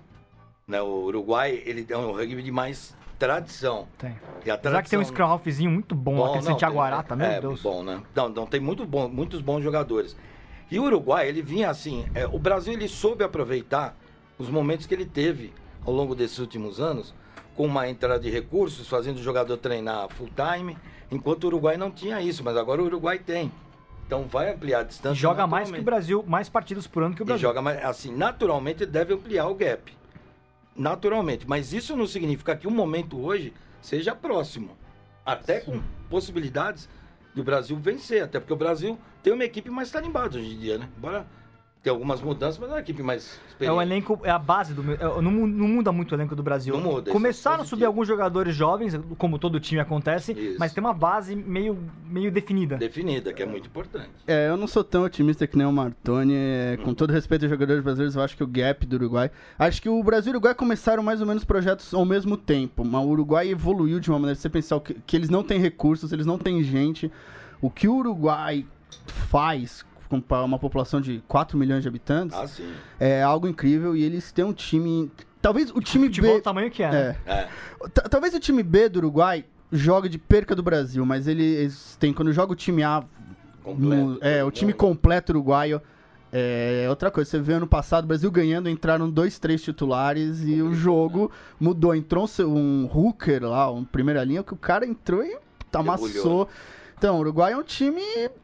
né? O Uruguai, ele tem um rugby de mais tradição. Tem. E a Apesar que tem um tradição- Scrum muito bom, aquele não, Santiago Arata, meu é, Deus. bom, né? Não, não tem muito bom, muitos bons jogadores. E o Uruguai, ele vinha assim, é, o Brasil ele soube aproveitar os momentos que ele teve ao longo desses últimos anos, com uma entrada de recursos, fazendo o jogador treinar full time, enquanto o Uruguai não tinha isso, mas agora o Uruguai tem. Então vai ampliar a E distância. joga mais que o. Brasil, mais partidas por ano que o E Brasil. joga mais, assim, naturalmente deve ampliar o gap. Naturalmente. Mas isso não significa que o momento hoje seja próximo. Até com possibilidades do Brasil vencer. Até porque o Brasil tem uma equipe mais tarimbada hoje em dia, né? Embora tenha algumas mudanças, mas é uma equipe mais É experiente. o elenco, é a base do. é, não, não muda muito o elenco do Brasil. Não muda, é Começaram a positivo. subir alguns jogadores jovens, como todo time acontece, Isso. mas tem uma base meio, meio definida. Definida, que é muito importante. É, eu não sou tão otimista que nem o Martoni. é, com todo respeito aos jogadores brasileiros, eu acho que o gap do Uruguai. Acho que o Brasil e o Uruguai começaram mais ou menos projetos ao mesmo tempo. Mas o Uruguai evoluiu de uma maneira. Você pensar que, que eles não têm recursos, eles não têm gente. O que o Uruguai faz com uma população de 4 milhões de habitantes Ah, sim. é algo incrível. E eles têm um time. Talvez o time Futebol B. do tamanho que é, né? É, É. T- Talvez o time B do Uruguai jogue de perca do Brasil, mas eles têm, quando joga o time A, Completo. no- é, o time completo uruguaio, é outra coisa. Você vê ano passado o Brasil ganhando, entraram dois, três titulares e o jogo mudou. Entrou um, um hooker lá, um primeira linha, que o cara entrou e amassou. Então, o Uruguai é um time,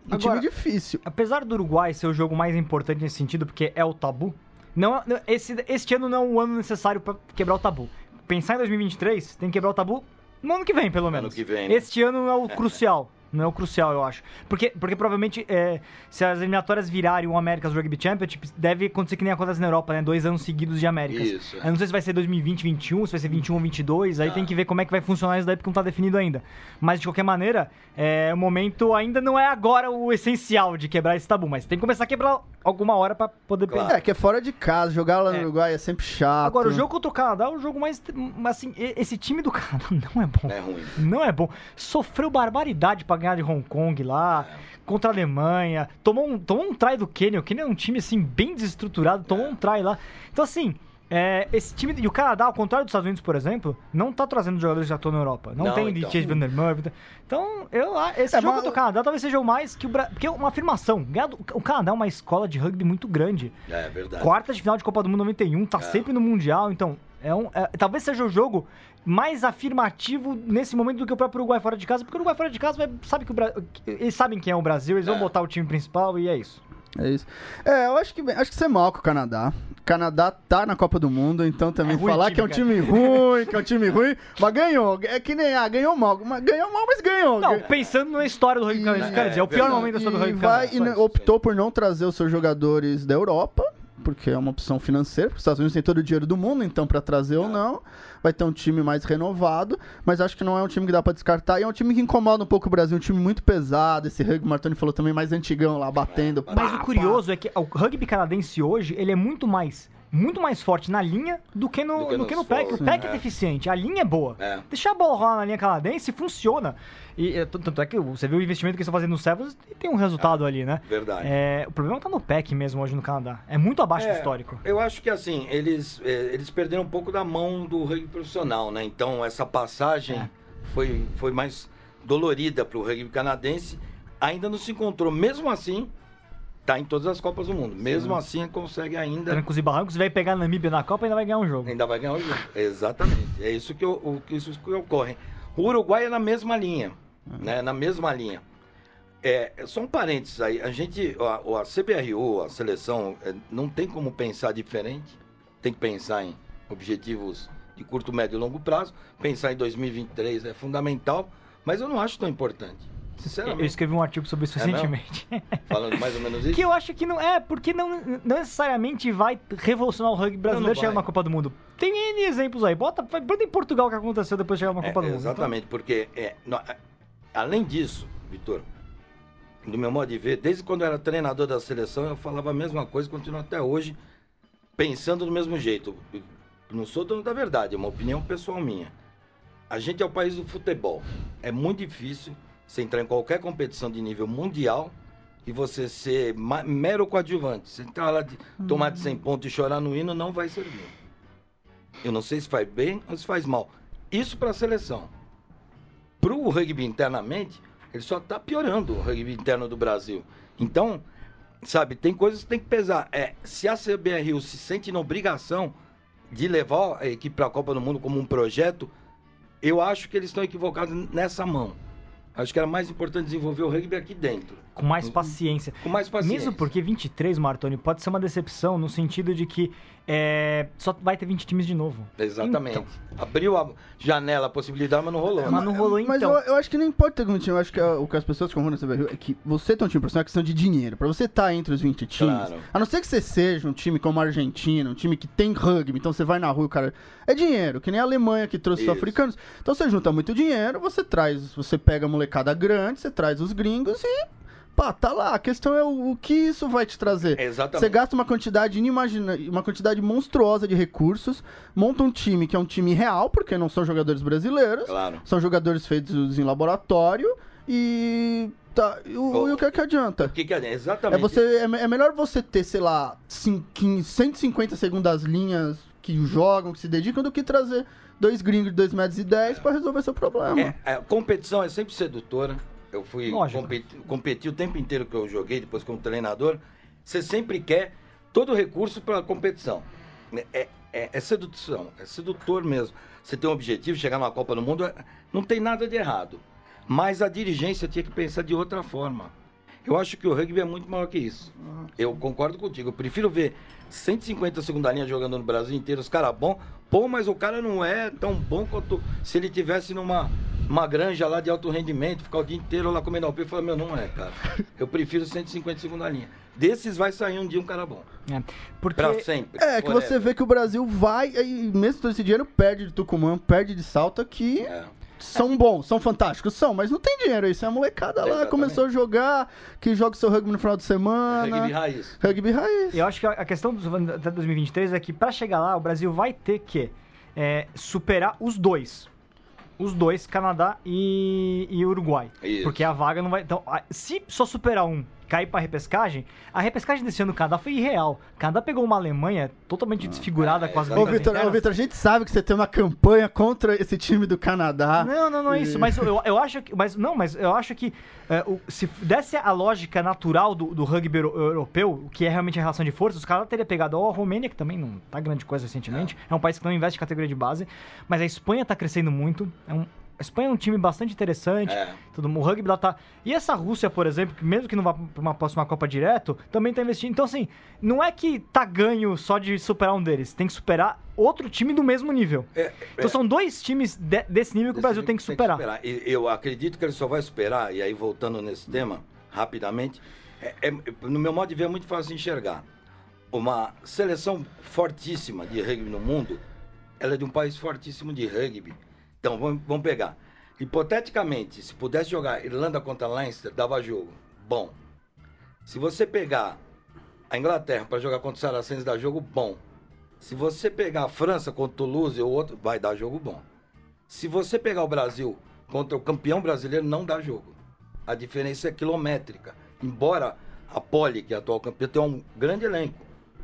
um Agora- time difícil. Apesar do Uruguai ser o jogo mais importante nesse sentido, porque é o tabu, não, não- esse, este ano não é o ano necessário pra quebrar o tabu. Pensar em 2023, tem que quebrar o tabu no ano que vem, pelo Ano menos. que vem, né? Este ano é o crucial. Não é o crucial, eu acho. Porque, porque provavelmente, é, se as eliminatórias virarem o America's Rugby Championship, deve acontecer que nem acontece na Europa, né? Dois anos seguidos de Américas. Isso. Eu não sei se vai ser 2020, 21, se vai ser 21 ou 22, aí Ah. tem que ver como é que vai funcionar isso daí, porque não tá definido ainda. Mas, de qualquer maneira, é, o momento ainda não é agora o essencial de quebrar esse tabu, mas tem que começar a quebrar alguma hora pra poder Claro. pensar. É, que é fora de casa, jogar lá no É. Uruguai é sempre chato. Agora, o jogo contra o Canadá é o jogo mais. Assim, esse time do Canadá não é bom. É ruim. Não é bom. Sofreu barbaridade pra ganhar de Hong Kong lá, contra a Alemanha. Tomou um, tomou um try do Quênia. O Quênia é um time, assim, bem desestruturado. Tomou É. um try lá. Então, assim, é, esse time. E o Canadá, ao contrário dos Estados Unidos, por exemplo, não tá trazendo jogadores que já estão na Europa. Não, Não, tem de então. Chase Vandermeer. Então, eu, a- esse É, jogo mas- do Canadá talvez seja o mais que o Brasil. Porque é uma afirmação. O Canadá é uma escola de rugby muito grande. É verdade. Quarta de final de Copa do Mundo 91, tá É. sempre no Mundial, então é um, é- talvez seja o jogo mais afirmativo nesse momento do que o próprio Uruguai fora de casa, porque o Uruguai fora de casa vai- sabe que o Bra- eles sabem quem é o Brasil, eles vão É. botar o time principal e é isso. É isso. É, eu acho que acho que você é mal com o Canadá. O Canadá tá na Copa do Mundo, então também É ruim falar time, que é um cara. time ruim, que é um time ruim, mas ganhou. É que nem, ah, ganhou mal. Mas ganhou mal, mas ganhou. Não, pensando na história do rugby canadense, é, quer dizer, é o pior verdade. momento da história do E, rugby vai, canadense. e optou por não trazer os seus jogadores da Europa, porque é uma opção financeira, porque os Estados Unidos têm todo o dinheiro do mundo, então pra trazer ou não, vai ter um time mais renovado, mas acho que não é um time que dá pra descartar, e é um time que incomoda um pouco o Brasil, um time muito pesado, esse rugby, o Martoni falou também, mais antigão lá, batendo. Mas pá, o curioso é que o rugby canadense hoje, ele é muito mais muito mais forte na linha do que no, Do que do que no pack. O pack é. é. deficiente, a linha é boa. É. Deixar a bola rolar na linha canadense funciona. E é, tanto é que você viu o investimento que eles estão fazendo no Sevens e tem um resultado ali, né? Verdade. É, o problema tá no pack mesmo hoje no Canadá. É muito abaixo do É, histórico. Eu acho que assim, eles, é, eles perderam um pouco da mão do rugby profissional, né? Então essa passagem É. foi, foi mais dolorida para o rugby canadense. Ainda não se encontrou. Mesmo assim, tá em todas as Copas do Mundo. Mesmo assim, consegue ainda. Trancos e barrancos, vai pegar a Namíbia na Copa e ainda vai ganhar um jogo. Ainda vai ganhar o jogo. Exatamente. É isso que, o, o- que isso que ocorre. O Uruguai é na mesma linha. Né? Na mesma linha. É, só um parênteses aí. A gente, a, a CBRU, a seleção, é, não tem como pensar diferente. Tem que pensar em objetivos de curto, médio e longo prazo. Pensar em 2023 é fundamental, mas eu não acho tão importante. Eu Sinceramente, escrevi um artigo sobre isso É recentemente. falando mais ou menos isso. que eu acho que não é, porque não, não necessariamente vai revolucionar o rugby brasileiro chegar numa Copa do Mundo. Tem N exemplos aí. Bota, bota em Portugal o que aconteceu depois de chegar numa É, Copa do Mundo. Então, Exatamente, porque é, além disso, Vitor, do meu modo de ver, desde quando eu era treinador da seleção, eu falava a mesma coisa, continuo até hoje pensando do mesmo jeito. Não sou dono da verdade, é uma opinião pessoal minha. A gente é o país do futebol. É muito difícil você entrar em qualquer competição de nível mundial e você ser mero coadjuvante. Você entrar lá de tomar de 100 pontos e chorar no hino não vai servir. Eu não sei se faz bem ou se faz mal. Isso para a seleção. Para o rugby internamente, ele só está piorando o rugby interno do Brasil. Então, sabe, tem coisas que tem que pesar. É, se a CBRU se sente na obrigação de levar a equipe para a Copa do Mundo como um projeto, eu acho que eles estão equivocados nessa mão. Acho que era mais importante desenvolver o rugby aqui dentro, Com mais paciência. com mais paciência. Mesmo porque 23, Martoni, pode ser uma decepção no sentido de que é, só vai ter 20 times de novo. Exatamente. Então. Abriu a janela, a possibilidade, mas não rolou. Mas não rolou Mas então. eu, eu acho que não importa ter um time, eu acho que é o que as pessoas confundem CBRU é que você tem um time profissional é questão de dinheiro. Pra você estar entre os 20 times, Claro. a não ser que você seja um time como a Argentina, um time que tem rugby, então você vai na rua e o cara. É dinheiro, que nem a Alemanha que trouxe os Isso. africanos. Então você junta muito dinheiro, você traz, você pega a molecada grande, você traz os gringos e. Pá, tá lá. A questão é o, o que isso vai te trazer. Exatamente. Você gasta uma quantidade inimagina... uma quantidade monstruosa de recursos, monta um time que é um time real, porque não são jogadores brasileiros, Claro. são jogadores feitos em laboratório e tá, e o, Oh. e o que, é que adianta? O que, que é? Exatamente. É, você, é, é melhor você ter, sei lá, cin- 15 150 segundas linhas que jogam, que se dedicam, do que trazer dois gringos de 2 metros e 10 pra resolver seu problema. É, a competição é sempre sedutora. Eu fui competi, competi o tempo inteiro que eu joguei, depois como treinador. Você sempre quer todo o recurso para a competição. É, é, é sedução, é sedutor mesmo. Você tem um objetivo, chegar numa Copa do Mundo, é- não tem nada de errado. Mas a dirigência tinha que pensar de outra forma. Eu acho que o rugby é muito maior que isso. Eu concordo contigo. Eu prefiro ver 150 segunda linha jogando no Brasil inteiro, os caras bons. Pô, mas o cara não é tão bom quanto se ele tivesse numa uma granja lá de alto rendimento, ficar o dia inteiro lá comendo alpê. Falei, meu, não é, cara. Eu prefiro 150 segunda linha. Desses vai sair um dia um cara bom. É, porque... Pra sempre. É, que você vê que o Brasil vai, e mesmo todo esse dinheiro, perde de Tucumã, perde de Salta, que É. são bons, são fantásticos, são, mas não tem dinheiro. Isso é a molecada lá, Exatamente. começou a jogar, que joga o seu rugby no final de semana. Rugby raiz. Rugby raiz. Eu acho que a questão dos até 2023 é que pra chegar lá, o Brasil vai ter que é, superar os dois. Os dois, Canadá e, e Uruguai. Isso. Porque a vaga não vai. Então, se só superar um cair pra repescagem, a repescagem desse ano do Canadá foi irreal. O Canadá pegou uma Alemanha totalmente desfigurada é, com as Ô, brigas Vitor, ô. Vitor, a gente sabe que você tem uma campanha contra esse time do Canadá. Não, não, não é isso. Mas eu, eu acho que. Mas, não, mas eu acho que é, o- se desse a lógica natural do, do rugby euro- europeu, que é realmente a relação de forças, os caras teriam pegado ó, a Romênia, que também não tá grande coisa recentemente. É um país que não investe em categoria de base. Mas a Espanha tá crescendo muito. É um- Espanha é um time bastante interessante. É. Tudo, o rugby lá tá. E essa Rússia, por exemplo, que mesmo que não vá pra uma próxima Copa direto, também tá investindo. Então, assim, não é que tá ganho só de superar um deles. Tem que superar outro time do mesmo nível. É, Então são dois times de- desse nível que o Brasil tem que superar. E eu acredito que ele só vai superar, e aí voltando nesse tema, rapidamente, é- é- no meu modo de ver é muito fácil enxergar. Uma seleção fortíssima de rugby no mundo, ela é de um país fortíssimo de rugby. Então, vamos, vamos pegar. Hipoteticamente, se pudesse jogar Irlanda contra Leinster, dava jogo. Bom. Se você pegar a Inglaterra para jogar contra o Saracens, dá jogo bom. Se você pegar a França contra o Toulouse ou outro, vai dar jogo bom. Se você pegar o Brasil contra o campeão brasileiro, não dá jogo. A diferença é quilométrica. Embora a Poli, que é a atual campeã, tenha um grande elenco,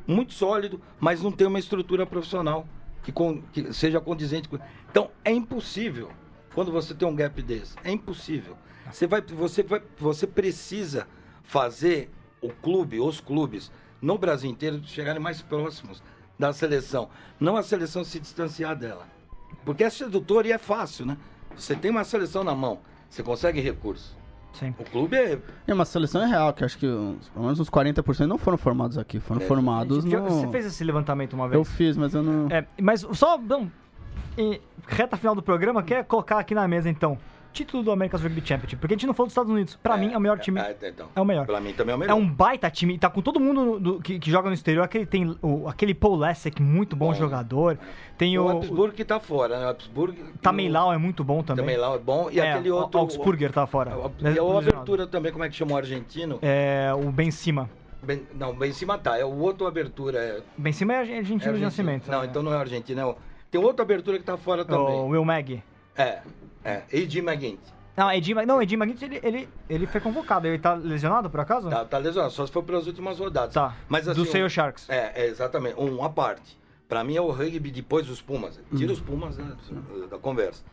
muito sólido, mas não tem uma estrutura profissional que, con- que seja condizente com. Então, é impossível quando você tem um gap desse. É impossível. Você, vai, você, vai, você precisa fazer o clube, os clubes, no Brasil inteiro, chegarem mais próximos da seleção. Não a seleção se distanciar dela. Porque é sedutor e é fácil, né? Você tem uma seleção na mão, você consegue recurso. Sim. O clube é. É uma seleção real, que acho que uns- pelo menos uns 40% não foram formados aqui, foram É, formados Já- no... Você fez esse levantamento uma vez? Eu fiz, mas eu não... É, mas só, não, em reta final do programa, quer colocar aqui na mesa então, título do America's Rugby Championship, porque a gente não falou dos Estados Unidos. Pra mim é o melhor time, É, então. é o melhor. Pra mim também é o É melhor. um baita time, tá com todo mundo do- que, que joga no exterior. Aquele tem o, aquele Paul Lessek, muito bom, Bom. jogador. Tem o o, Habsburg que tá fora, né? O Habsburg. Tameilau é muito bom também. Tameilau é bom. E É, aquele o- outro. Augsburger tá fora. E a abertura também, como é que chama o argentino? É, o Ben Cima. Ben- não, em cima tá. É o outro abertura. É, Ben Cima é argentino é de argentino. nascimento. Não, né? então não é argentino. É o... Tem outra abertura que tá fora O também. Will Mag. É, é. Eddie McGuinness. Não, Edir, não, Edir Magnitt, ele, ele, ele foi convocado. Ele tá lesionado, por acaso? Tá, tá lesionado, só se for pelas últimas rodadas. Tá. Mas assim. Do um- Sail Sharks. É, é, exatamente. Um à parte. Pra mim é o rugby depois dos Pumas. Tira os Pumas né, da conversa.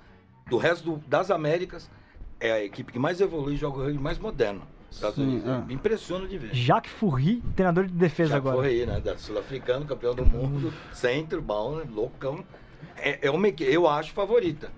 Do resto do- das Américas, é a equipe que mais evolui e joga o rugby mais moderno. Estados Sim, Unidos. é. Me impressiona de ver. Jacques Furri, treinador de defesa Já agora. foi aí, né? Da Sul-Africano, campeão do mundo, centro, bom, né, loucão. É, é uma eu acho favorita.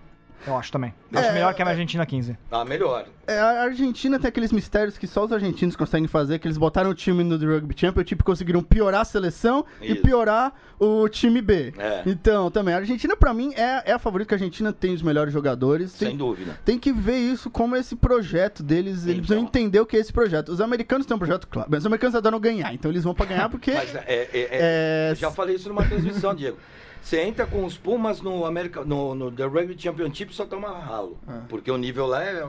Eu acho também. Eu acho É, melhor que a é. Argentina 15. A melhor. É, a Argentina tem aqueles mistérios que só os argentinos conseguem fazer, que eles botaram o time no The Rugby Championship e conseguiram piorar a seleção e Isso. piorar o time B. É. Então, também, a Argentina pra mim é, é a favorita, que a Argentina tem os melhores jogadores. Tem, Sem dúvida. tem que ver isso como esse projeto deles, eles Então. precisam entender o que é esse projeto. Os americanos têm um projeto claro, mas os americanos adoram ganhar, então eles vão pra ganhar porque... Mas é, é- é- É, eu já falei isso numa transmissão, Diego. Você entra com os Pumas no, América, no, no The Rugby Championship só toma ralo. É. Porque o nível lá é,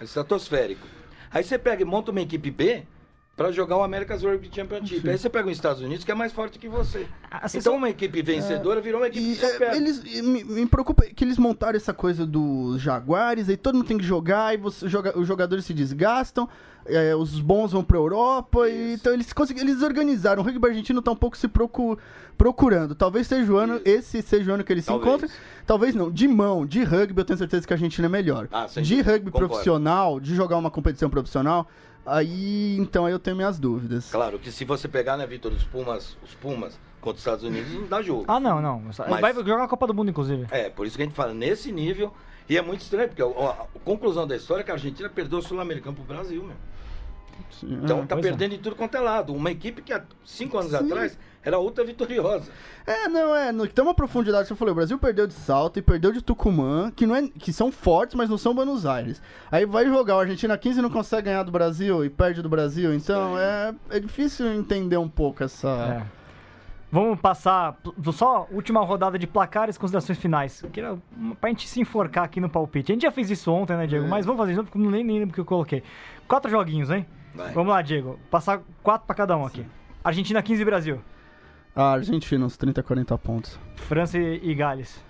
é estratosférico. Aí você pega e monta uma equipe B pra jogar o America's Rugby Championship. Sim. Aí você pega os Estados Unidos, que é mais forte que você. A Então uma equipe vencedora virou uma equipe E, é, eles me, me preocupa que eles montaram essa coisa dos Jaguares, aí todo mundo tem que jogar, e você, joga- os jogadores se desgastam, é, os bons vão pra Europa, e, então eles conseguiram, eles organizaram. O rugby argentino tá um pouco se procu- procurando. Talvez seja o ano, Isso. esse seja o ano que eles Talvez. se encontrem. Talvez não. De mão, de rugby, eu tenho certeza que a Argentina é melhor. Ah, de rugby concordo. profissional, de jogar uma competição profissional. Aí, então, aí eu tenho minhas dúvidas. Claro que se você pegar, né, Vitor, os Pumas, os Pumas contra os Estados Unidos, não dá jogo. Ah, não, não. Mas- Vai jogar a Copa do Mundo, inclusive. É, por isso que a gente fala nesse nível. E é muito estranho, porque ó, a, conclusão da história é que a Argentina perdeu o Sul-Americano pro Brasil, meu. Sim, Então é. tá é. perdendo em tudo quanto é lado. Uma equipe que há cinco anos Sim. atrás era ultra vitoriosa. É, não, é. no- Tem uma profundidade que eu falei. O Brasil perdeu de Salto e perdeu de Tucumã, que, não é, que são fortes, mas não são Buenos Aires. Aí vai jogar o Argentina 15 e não consegue ganhar do Brasil e perde do Brasil. Então é, é difícil entender um pouco essa. É. Vamos passar só última rodada de placares e considerações finais. Pra gente se enforcar aqui no palpite. A gente já fez isso ontem, né, Diego? É. Mas vamos fazer de novo, porque eu nem, nem lembro o que eu coloquei. Quatro joguinhos, hein? Vai. Vamos lá, Diego. Passar quatro pra cada um aqui. Argentina 15 Brasil. A Argentina, uns 30, 40 pontos. França e, e Gales.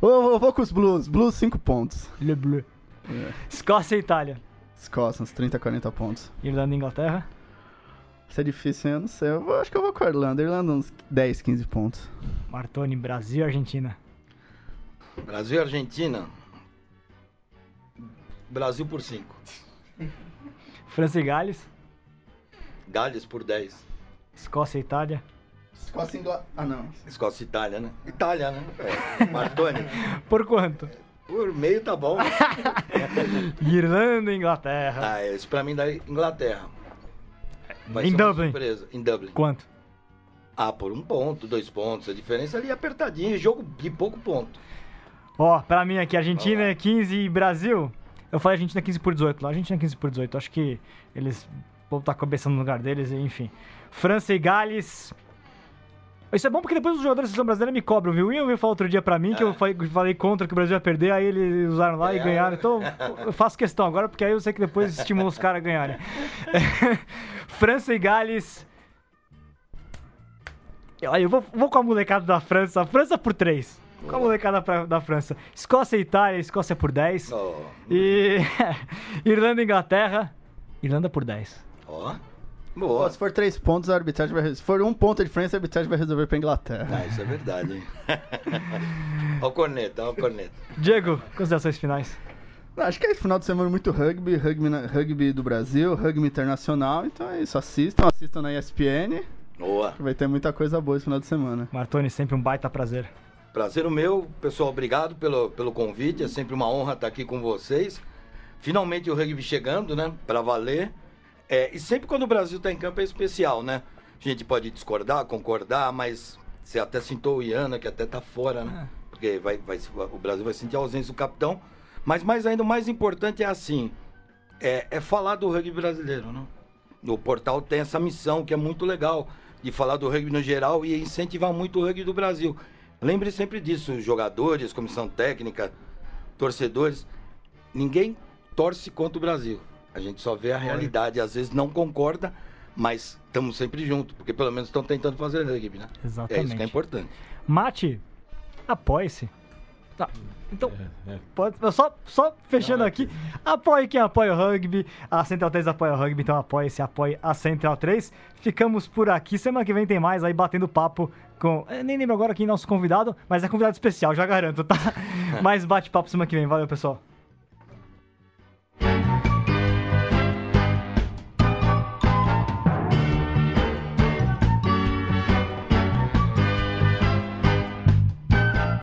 Eu, eu vou com os Blues. Blues, 5 pontos. Le Bleu. É. Escócia e Itália. Escócia, uns 30, 40 pontos. Irlanda e Inglaterra. Isso é difícil, hein? eu não sei. Eu vou- acho que eu vou com a Irlanda. Irlanda, uns 10, 15 pontos. Martoni, Brasil e Argentina. Brasil e Argentina. Brasil por 5. França e Gales. Gales por 10. Escócia e Itália. Escócia, Inglaterra. Ah, não. Escócia e Itália, né? Itália, né? É. Martoni. Por quanto? Por meio tá bom. Irlanda e Inglaterra. Ah, esse pra mim da Inglaterra. Vai em ser Dublin. Surpresa. Em Dublin. Quanto? Ah, por um ponto, dois pontos. A diferença ali é apertadinha. Jogo de pouco ponto. Ó, pra mim aqui, Argentina Vamos lá. é 15 e Brasil. Eu falei Argentina 15 por 18 lá. Argentina 15 por 18. Acho que eles vão estar cabeçando no lugar deles, enfim. França e Gales. Isso é bom porque depois os jogadores da seleção brasileira me cobram, viu? O Ian falou outro dia pra mim que É. eu falei, falei contra que o Brasil ia perder, aí eles usaram lá e É. ganharam. Então eu faço questão agora, porque aí eu sei que depois estimula os caras a ganharem. França e Gales. Olha, eu vou, vou com a molecada da França. A França por 3. Com a molecada pra- da França. Escócia e Itália, Escócia por 10. Ó, E Irlanda e Inglaterra. Irlanda por 10. ó. Pô, Boa. se for 3 pontos, a arbitragem vai resolver. Se for um ponto de diferença, a arbitragem vai resolver pra Inglaterra. Ah, isso é verdade, hein? Ó o corneta, ó o corneta. Diego, considerações finais. Acho que é esse final de semana muito rugby, rugby, rugby do Brasil, rugby internacional. Então é isso, assistam, assistam na ESPN. Boa. Vai ter muita coisa boa esse final de semana. Martoni, sempre um baita prazer. Prazer o meu. Pessoal, obrigado pelo, pelo convite. É sempre uma honra estar aqui com vocês. Finalmente o rugby chegando, né? Pra valer. É, e sempre quando o Brasil tá em campo é especial, né? A gente pode discordar, concordar, mas você até sentou o Iana, que até tá fora, né? Porque vai, vai, o Brasil vai sentir a ausência do capitão. Mas mais ainda, o mais importante é assim: é, é falar do rugby brasileiro, né? O portal tem essa missão que é muito legal de falar do rugby no geral e incentivar muito o rugby do Brasil. Lembre sempre disso, jogadores, comissão técnica, torcedores. Ninguém torce contra o Brasil. A gente só vê a realidade. Às vezes não concorda, mas estamos sempre juntos, porque pelo menos estão tentando fazer rugby, né? É Exatamente. isso que é importante. Mate, apoie-se. Tá. Então, É, é. pode, só, só fechando Não, é aqui, apoie quem apoia o rugby. A Central 3 apoia o rugby, então apoie-se, apoie a Central 3. Ficamos por aqui. Semana que vem tem mais aí batendo papo com. eu nem lembro agora quem é nosso convidado, mas é convidado especial, já garanto, tá? mais bate-papo semana que vem. Valeu, pessoal.